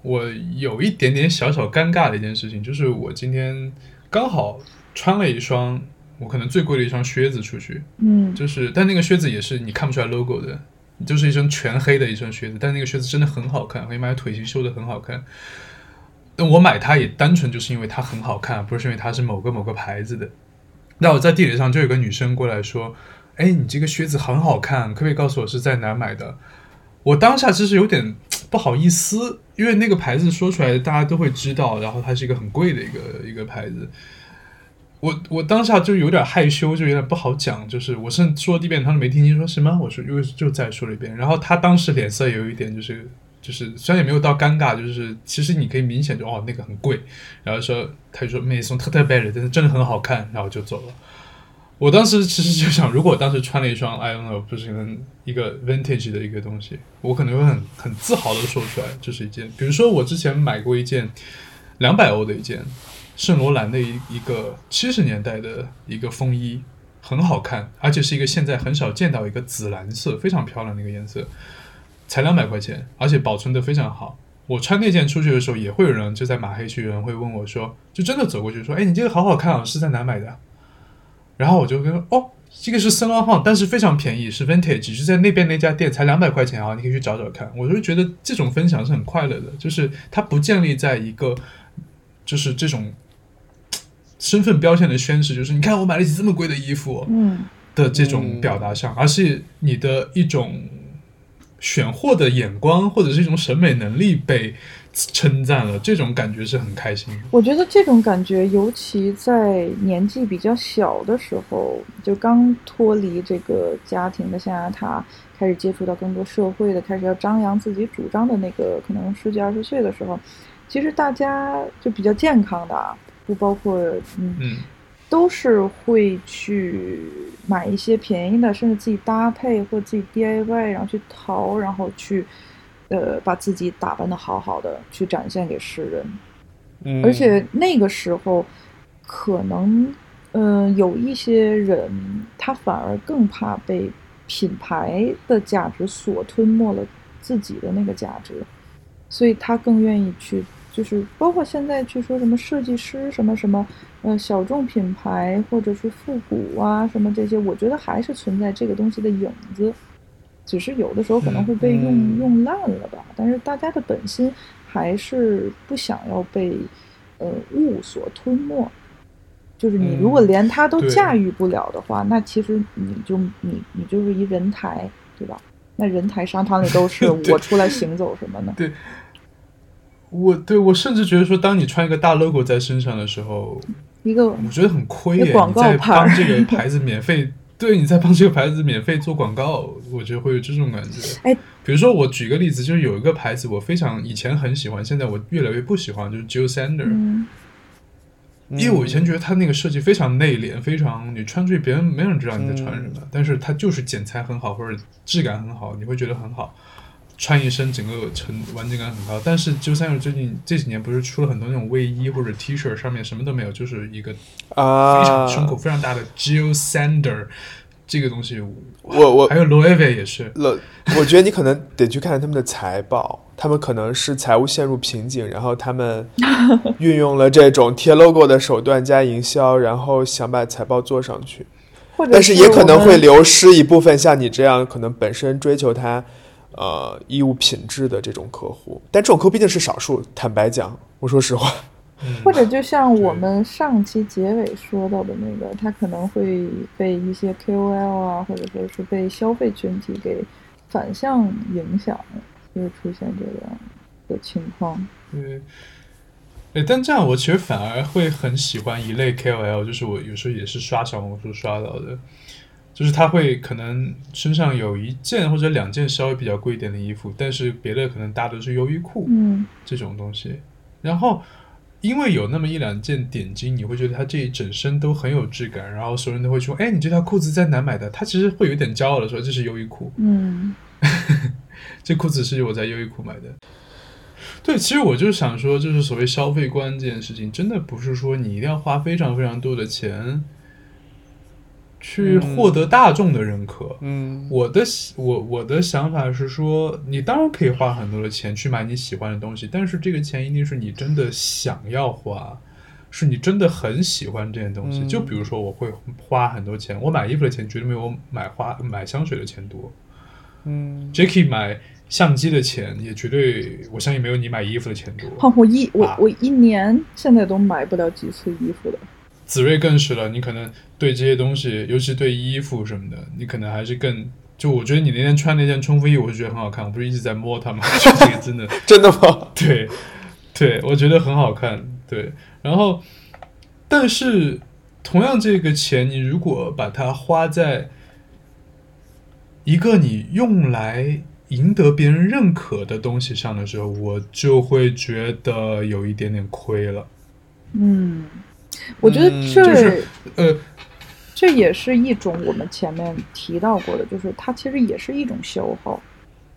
我有一点点小小尴尬的一件事情，就是我今天刚好穿了一双我可能最贵的一双靴子出去，嗯就是但那个靴子也是你看不出来 logo 的，就是一双全黑的一双靴子，但那个靴子真的很好看，可以买腿型修的很好看。那我买它也单纯就是因为它很好看，不是因为它是某个某个牌子的。那我在地铁上就有个女生过来说：“哎，你这个靴子很好看，可不可以告诉我是在哪买的？”我当下其实有点不好意思，因为那个牌子说出来大家都会知道，然后它是一个很贵的一个一个牌子。我我当下就有点害羞，就有点不好讲，就是我甚说第一遍，他都没听清，说什么？我说又就再说了一遍，然后他当时脸色有一点就是就是虽然也没有到尴尬，就是其实你可以明显就哦那个很贵，然后说他就说没送特特别的但是真的很好看，然后就走了。我当时其实就想，如果当时穿了一双 I don't know，不是一个 vintage 的一个东西，我可能会很很自豪的说出来，这是一件，比如说我之前买过一件两百欧的一件圣罗兰的一一个七十年代的一个风衣，很好看，而且是一个现在很少见到一个紫蓝色，非常漂亮的一个颜色，才两百块钱，而且保存的非常好。我穿那件出去的时候，也会有人就在马黑区有人会问我说，就真的走过去说，哎，你这个好好看啊，是在哪买的？然后我就跟说哦，这个是森罗汉，但是非常便宜，是 vintage，是在那边那家店才两百块钱啊，你可以去找找看。我就觉得这种分享是很快乐的，就是它不建立在一个就是这种身份标签的宣示，就是你看我买了一件这么贵的衣服嗯。的这种表达上，而是你的一种选货的眼光或者是一种审美能力被称赞了，这种感觉是很开心的。我觉得这种感觉，尤其在年纪比较小的时候，就刚脱离这个家庭的象牙塔，开始接触到更多社会的，开始要张扬自己主张的那个，可能十几二十岁的时候，其实大家就比较健康的啊，不包括嗯，嗯，都是会去买一些便宜的，甚至自己搭配或自己 DIY，然后去淘，然后去呃把自己打扮的好好的，去展现给世人。嗯而且那个时候，可能，嗯、有一些人他反而更怕被品牌的价值所吞没了自己的那个价值，所以他更愿意去，就是包括现在去说什么设计师什么什么，呃，小众品牌或者是复古啊什么这些，我觉得还是存在这个东西的影子。只是有的时候可能会被用、嗯用烂了吧，但是大家的本心还是不想要被呃物所吞没。就是你如果嗯连它都驾驭不了的话，那其实你就你你就是一人台，对吧？那人台商场里都是 我出来行走什么的，我对我甚至觉得说，当你穿一个大 logo 在身上的时候，一个我觉得很亏耶。广告你在牌帮这个 牌子免费，对，你在帮这个牌子免费做广告，我觉得会有这种感觉。哎，比如说我举个例子，就是有一个牌子我非常以前很喜欢，现在我越来越不喜欢，就是 Jill Sander。嗯因为我以前觉得它那个设计非常内敛，非常你穿出去别人没人知道你在穿什么，但是它就是剪裁很好或者质感很好，你会觉得很好，穿一身整个成完整感很高。但是 Jill Sander 最近这几年不是出了很多那种卫衣或者 T 恤，上面什么都没有，就是一个啊，非常胸口非常大的 Jill Sander 这个东西，我我还有 Loewe 也是，了，我觉得你可能得去看他们的财报，他们可能是财务陷入瓶颈，然后他们 运用了这种贴 logo 的手段加营销，然后想把财报做上去，但是也可能会流失一部分像你这样可能本身追求它呃衣物品质的这种客户，但这种客户毕竟是少数，坦白讲，我说实话，嗯。或者就像我们上期结尾说到的那个，他可能会被一些 KOL 啊，或者说是被消费群体给反向影响，就会出现这样的情况。对，哎，但这样我其实反而会很喜欢一类 KOL，就是我有时候也是刷小红书刷到的，就是他会可能身上有一件或者两件稍微比较贵一点的衣服，但是别的可能搭的是优衣库嗯这种东西，然后。因为有那么一两件点睛，你会觉得他这一整身都很有质感，然后所有人都会说：“哎，你这条裤子在哪买的？”他其实会有点骄傲的说：“这是优衣库。”嗯 这裤子是我在优衣库买的。对，其实我就是想说，就是所谓消费观这件事情，真的不是说你一定要花非常非常多的钱去嗯获得大众的认可。嗯我的我我的想法是说，你当然可以花很多的钱去买你喜欢的东西，但是这个钱一定是你真的想要花，是你真的很喜欢这件东西。嗯就比如说，我会花很多钱，我买衣服的钱绝对没有我买花买香水的钱多。嗯 Jacky 买相机的钱也绝对，我相信没有你买衣服的钱多。好，我一我啊我一年现在都买不了几次衣服的。子睿更是了，你可能对这些东西，尤其对衣服什么的，你可能还是更。就我觉得你那天穿那件冲锋衣，我就觉得很好看。我不是一直在摸它吗？就这个真的，真的吗？对，对，我觉得很好看。对，然后，但是同样这个钱，你如果把它花在一个你用来赢得别人认可的东西上的时候，我就会觉得有一点点亏了。嗯，我觉得嗯这、就是呃，这也是一种我们前面提到过的，就是它其实也是一种消耗，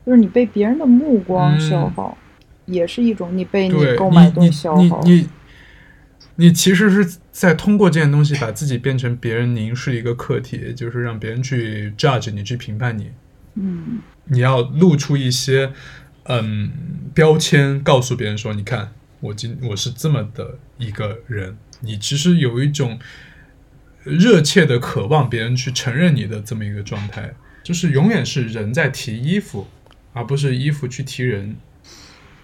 就是你被别人的目光嗯消耗，也是一种你被你，购买东西消耗。你你你你其实是在通过这件东西把自己变成别人凝视一个客体，就是让别人去 judge 你，去评判你。嗯你要露出一些嗯标签，告诉别人说，你看我今我是这么的一个人。你其实有一种热切的渴望别人去承认你的这么一个状态，就是永远是人在提衣服，而不是衣服去提人。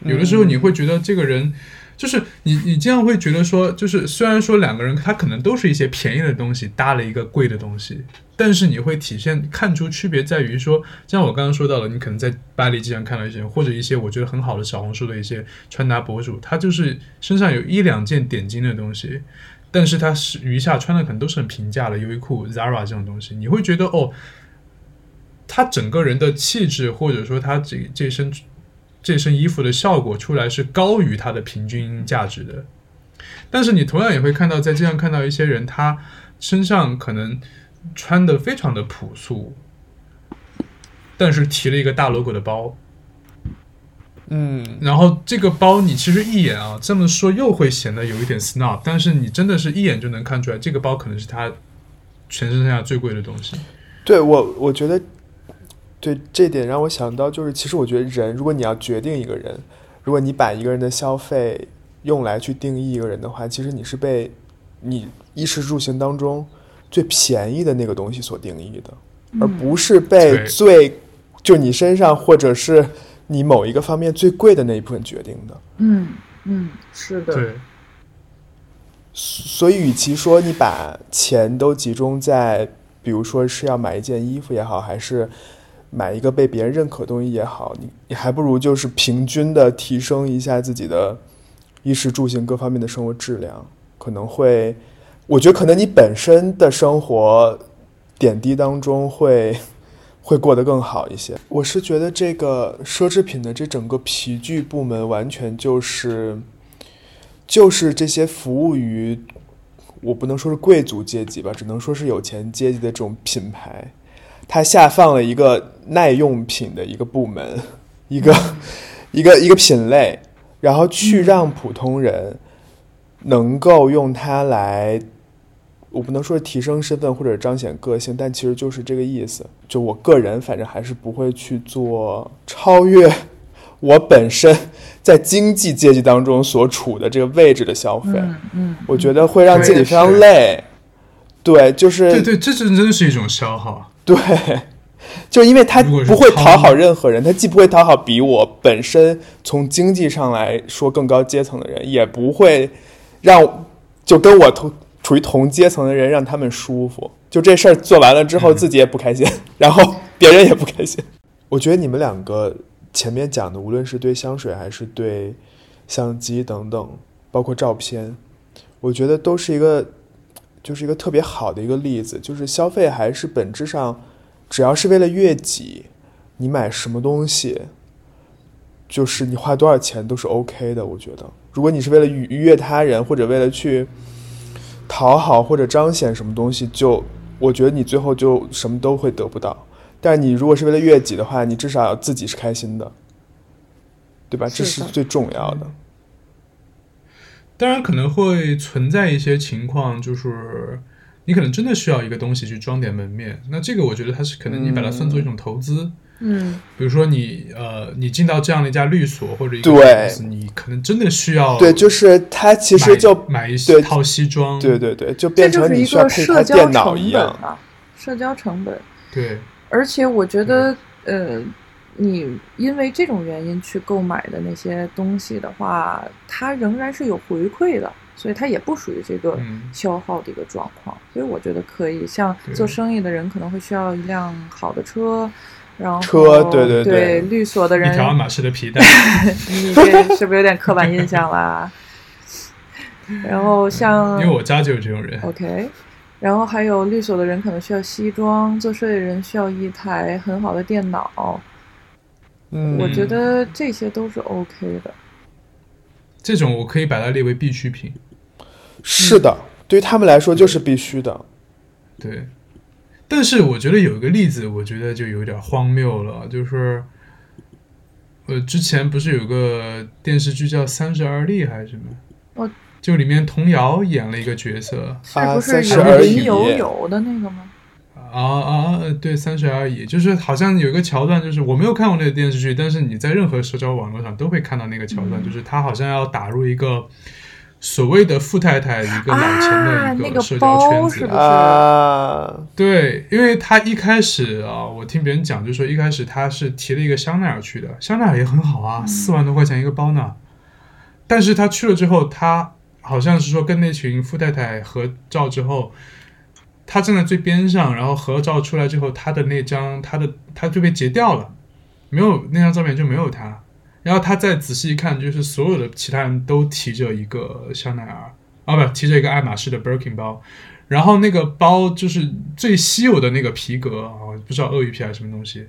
有的时候你会觉得这个人就是你你经常会觉得说，就是虽然说两个人他可能都是一些便宜的东西搭了一个贵的东西，但是你会体现看出区别在于说，像我刚刚说到了，你可能在巴黎机场看到一些，或者一些我觉得很好的小红书的一些穿搭博主，他就是身上有一两件点睛的东西，但是他是余下穿的可能都是很平价的优衣库、Zara 这种东西，你会觉得哦，他整个人的气质或者说他这这身。这身衣服的效果出来是高于它的平均价值的，但是你同样也会看到，在街上看到一些人，他身上可能穿的非常的朴素，但是提了一个大 logo 的包，嗯，然后这个包你其实一眼啊这么说又会显得有一点 snob，但是你真的是一眼就能看出来，这个包可能是他全身上下最贵的东西。对我，我觉得。对这点让我想到，就是其实我觉得人，如果你要决定一个人，如果你把一个人的消费用来去定义一个人的话，其实你是被你衣食住行当中最便宜的那个东西所定义的，而不是被最就你身上或者是你某一个方面最贵的那一部分决定的。嗯嗯，是的。对。所以，与其说你把钱都集中在，比如说是要买一件衣服也好，还是买一个被别人认可的东西也好，你你还不如就是平均的提升一下自己的衣食住行各方面的生活质量，可能会，我觉得可能你本身的生活点滴当中会 会过得更好一些。我是觉得这个奢侈品的这整个皮具部门完全就是就是这些服务于我不能说是贵族阶级吧，只能说是有钱阶级的这种品牌。它下放了一个耐用品的一个部门，一个一个一个品类，然后去让普通人能够用它来，我不能说提升身份或者彰显个性，但其实就是这个意思。就我个人，反正还是不会去做超越我本身在经济阶级当中所处的这个位置的消费。嗯，我觉得会让自己非常累。对，就是对对，这真真的是一种消耗。对，就因为他不会讨好任何人，他既不会讨好比我本身从经济上来说更高阶层的人，也不会让就跟我同处于同阶层的人让他们舒服。就这事儿做完了之后，自己也不开心，然后别人也不开心。我觉得你们两个前面讲的，无论是对香水还是对相机等等，包括照片，我觉得都是一个。就是一个特别好的一个例子，就是消费还是本质上，只要是为了悦己，你买什么东西，就是你花多少钱都是 OK 的。我觉得，如果你是为了愉悦他人，或者为了去讨好或者彰显什么东西，就我觉得你最后就什么都会得不到。但你如果是为了悦己的话，你至少自己是开心的，对吧？这是最重要的。当然可能会存在一些情况，就是你可能真的需要一个东西去装点门面。那这个我觉得它是可能你把它算作一种投资，嗯，比如说你呃，你进到这样的一家律所或者一个公司，你可能真的需要对，就是它其实就买一套西装，对对对，就变成你需要配台电脑一样，社交成本，对，而且我觉得呃。你因为这种原因去购买的那些东西的话，它仍然是有回馈的，所以它也不属于这个消耗的一个状况。所以我觉得可以，像做生意的人可能会需要一辆好的车，然后车对对对，律所的人一条爱马仕的皮带，你这是不是有点刻板印象啦？然后像因为我家就有这种人，OK，然后还有律所的人可能需要西装，做设计的人需要一台很好的电脑。我觉得这些都是 OK 的。这种我可以把它列为必需品。是的，对于他们来说就是必须的。对，但是我觉得有一个例子，我觉得就有点荒谬了，就是，呃，之前不是有个电视剧叫《三十而立》还是什么？哦，就里面童瑶演了一个角色，是不是有林有有的那个吗？啊啊对，三十而已，就是好像有一个桥段，就是我没有看过那个电视剧，但是你在任何社交网络上都会看到那个桥段，就是他好像要打入一个所谓的富太太一个老钱的一个社交圈子啊。对，因为他一开始啊，我听别人讲，就说一开始他是提了一个香奈儿去的，香奈儿也很好啊，四万多块钱一个包呢。但是他去了之后，他好像是说跟那群富太太合照之后，他站在最边上，然后合照出来之后，他的那张他的他就被截掉了，没有那张照片就没有他。然后他再仔细一看，就是所有的其他人都提着一个香奈儿。啊，不提着一个爱马仕的 Birkin 包，然后那个包就是最稀有的那个皮革啊，不知道鳄鱼皮还是什么东西，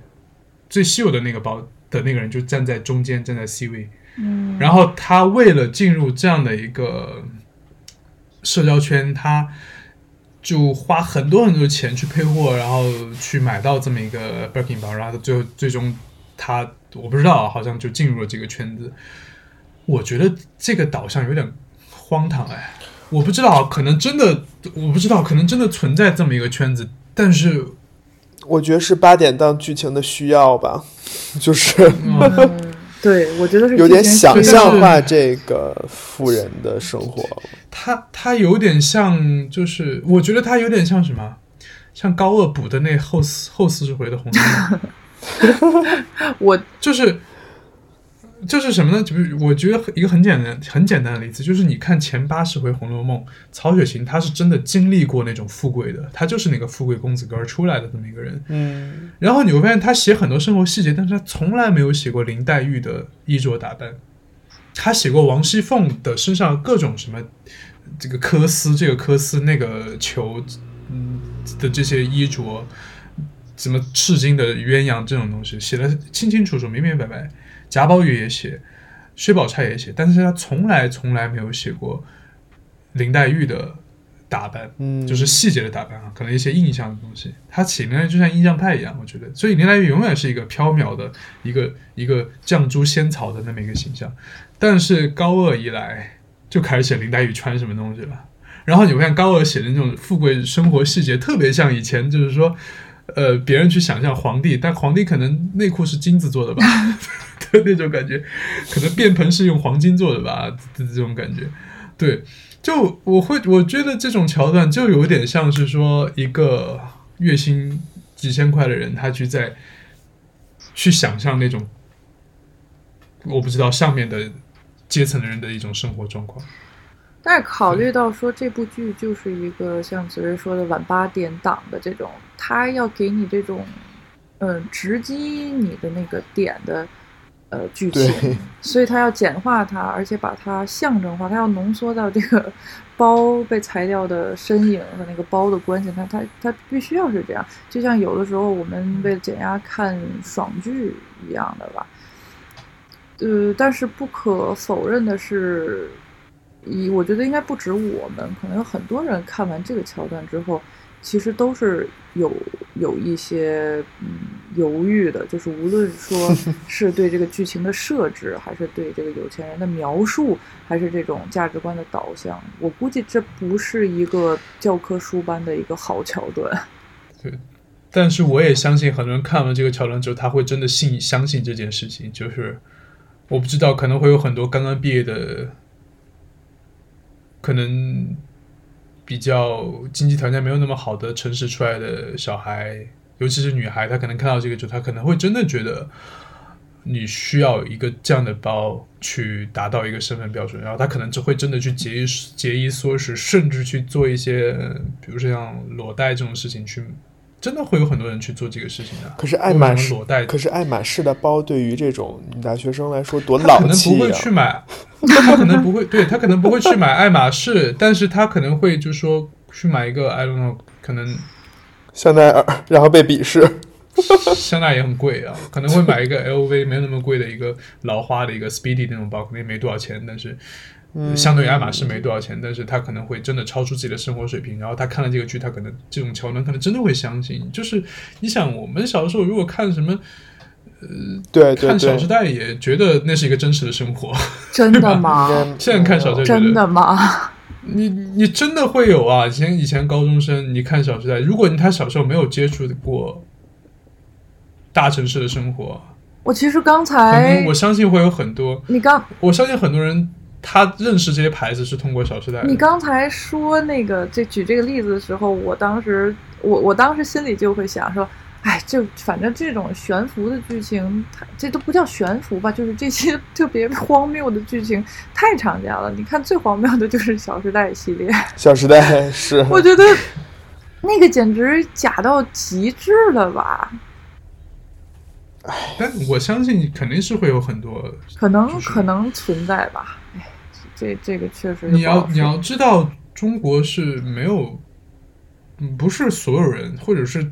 最稀有的那个包的那个人就站在中间，站在 C 位。嗯，然后他为了进入这样的一个社交圈，他就花很多很多钱去配货，然后去买到这么一个 Birkin 包，然后他最后最终他我不知道，好像就进入了这个圈子。我觉得这个导向有点荒唐哎，我不知道，可能真的我不知道，可能真的存在这么一个圈子，但是我觉得是八点档剧情的需要吧，就是 对，我觉得是有点想象化这个富人的生活。他他有点像，就是我觉得他有点像什么，像高二补的那后四后四十回的红楼梦。我就是就是什么呢？就是我觉得一个很简单、很简单的例子，就是你看前八十回《红楼梦》，曹雪芹他是真的经历过那种富贵的，他就是那个富贵公子哥儿出来的这么一个人。嗯，然后你会发现他写很多生活细节，但是他从来没有写过林黛玉的衣着打扮。他写过王熙凤的身上各种什么这个科丝，这个科丝那个球，嗯的这些衣着，什么赤金的鸳鸯这种东西，写的清清楚楚、明明白白。贾宝玉也写，薛宝钗也写，但是他从来从来没有写过林黛玉的打扮。嗯，就是细节的打扮啊，可能一些印象的东西。他写林黛玉就像印象派一样，我觉得，所以林黛玉永远是一个飘渺的一个一个绛珠仙草的那么一个形象。但是高鹗一来就开始写林黛玉穿什么东西了，然后你会看高鹗写的那种富贵生活细节，特别像以前就是说，呃，别人去想象皇帝，但皇帝可能内裤是金子做的吧，的那种感觉，可能便盆是用黄金做的吧，这这种感觉，对。就我会，我觉得这种桥段就有点像是说一个月薪几千块的人，他去在去想象那种我不知道上面的阶层的人的一种生活状况。但是考虑到说这部剧就是一个像子睿说的晚八点档的这种，他要给你这种，嗯，直击你的那个点的，呃，剧情，所以他要简化它，而且把它象征化，他要浓缩到这个 包被裁掉的身影和那个包的关系，他他他必须要是这样，就像有的时候我们为了减压看爽剧一样的吧。呃，但是不可否认的是，一我觉得应该不止我们，可能有很多人看完这个桥段之后，其实都是有有一些嗯犹豫的，就是无论说 是对这个剧情的设置，还是对这个有钱人的描述，还是这种价值观的导向，我估计这不是一个教科书般的一个好桥段。对但是我也相信很多人看完这个桥段之后，他会真的信相信这件事情。就是我不知道，可能会有很多刚刚毕业的，可能比较经济条件没有那么好的城市出来的小孩，尤其是女孩，她可能看到这个就，她可能会真的觉得你需要一个这样的包去达到一个身份标准，然后她可能就会真的去节衣节衣缩食，甚至去做一些，比如说像裸贷这种事情去。真的会有很多人去做这个事情的。可是爱马仕裸贷，可是爱马仕的包对于这种女大学生来说多他可能老气啊！不会去买，他可能不会，对他可能不会去买爱马仕，但是他可能会就是说去买一个 I don't know，可能香奈儿，然后被鄙视。香奈也很贵啊，可能会买一个 LV 没有那么贵的一个老花的一个 Speedy 那种包，可能也没多少钱，但是。嗯相对于爱马仕没多少钱，但是他可能会真的超出自己的生活水平。然后他看了这个剧，他可能这种桥段可能真的会相信。就是你想，我们小时候如果看什么对对看《小时，代》，也觉得那是一个真实的生活。真的吗？现在看小时代，真的吗？你你真的会有啊？以前以前高中生，你看《小时代》，如果你他小时候没有接触过大城市的生活，我其实刚才我相信会有很多，你刚我相信很多人他认识这些牌子是通过《小时代》。你刚才说那个这举这个例子的时候，我当时我我当时心里就会想说，哎，就反正这种悬浮的剧情，它这都不叫悬浮吧，就是这些特别荒谬的剧情太常见了。你看最荒谬的就是《小时代》系列，《小时代》是我觉得那个简直假到极致了吧？但我相信肯定是会有很多。可能就是可能存在吧。哎，这这个确实你要你要知道，中国是没有，嗯不是所有人，或者是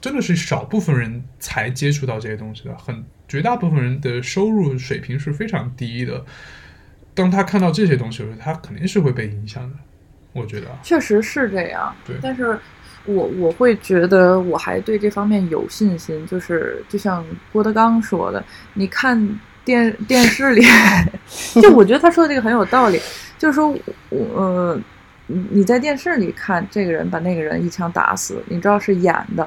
真的是少部分人才接触到这些东西的，很绝大部分人的收入水平是非常低的。当他看到这些东西的时候，他肯定是会被影响的。我觉得啊，确实是这样，对但是我我会觉得我还对这方面有信心，就是就像郭德纲说的，你看电电视里，就我觉得他说的这个很有道理，就是说我呃，你你在电视里看这个人把那个人一枪打死，你知道是演的，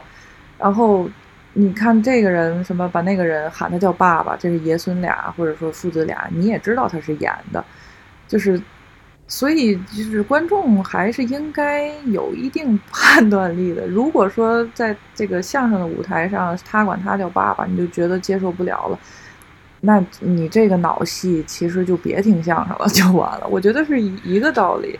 然后。你看这个人什么把那个人喊他叫爸爸，这是爷孙俩或者说父子俩，你也知道他是演的，就是所以就是观众还是应该有一定判断力的。如果说在这个相声的舞台上，他管他叫爸爸，你就觉得接受不了了，那你这个脑戏其实就别听相声了，就完了。我觉得是一一个道理，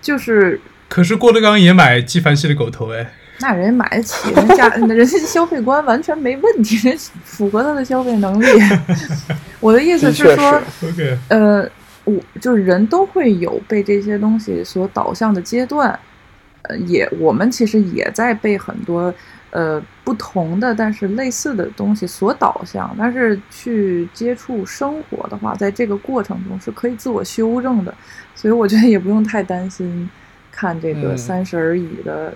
就是可是郭德纲也买纪梵希的狗头哎，那人买得起，人家人家消费观完全没问题，人符合他的消费能力。我的意思是说，呃，我就是人都会有被这些东西所导向的阶段，呃，也我们其实也在被很多呃不同的但是类似的东西所导向，但是去接触生活的话，在这个过程中是可以自我修正的，所以我觉得也不用太担心看这个嗯三十而已的、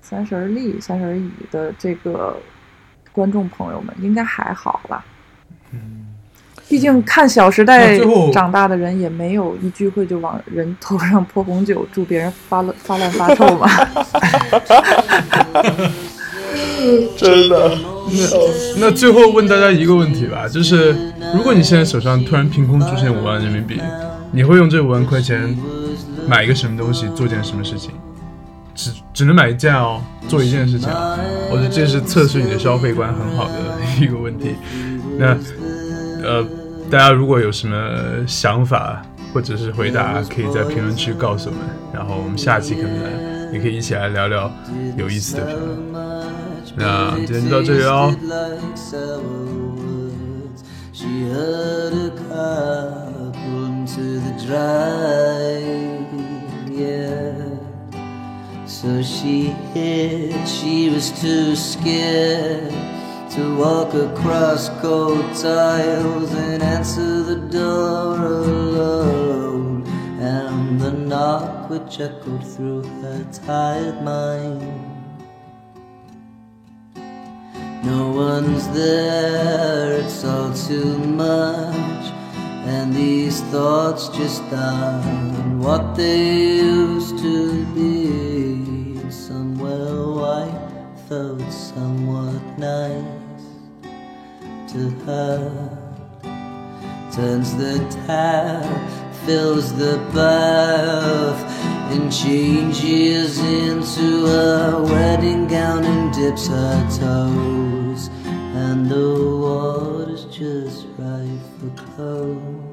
三十而立、三十而已的这个观众朋友们应该还好吧。嗯，毕竟看《小时代长大的人也没有一聚会就往人头上泼红酒，祝别人发乱发烂发臭嘛。真的。那最后问大家一个问题吧，就是如果你现在手上突然凭空出现五万人民币，你会用这五万块钱买一个什么东西，做件什么事情？只只能买一件哦，做一件事情。我觉得这是测试你的消费观很好的一个问题。那呃，大家如果有什么想法或者是回答，可以在评论区告诉我们，然后我们下期可能也可以一起来聊聊有意思的评论。Now She heard a car pull into the drive, yeah. So she hid, she was too scared to walk across cold tiles and answer the door alone. And the knock which echoed through her tired mind no one's there, it's all too much. And these thoughts just aren't what they used to be. Somewhere white felt somewhat nice to her. Turns the tap, fills the bath, and changes into a wedding gown and dips her toes. And the water's just right for clothes.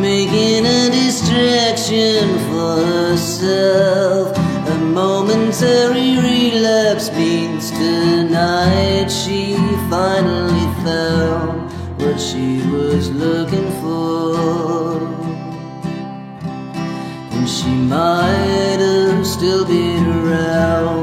Making a distraction for herself. A momentary relapse tonight she finally found what she was looking for. And she might have still been around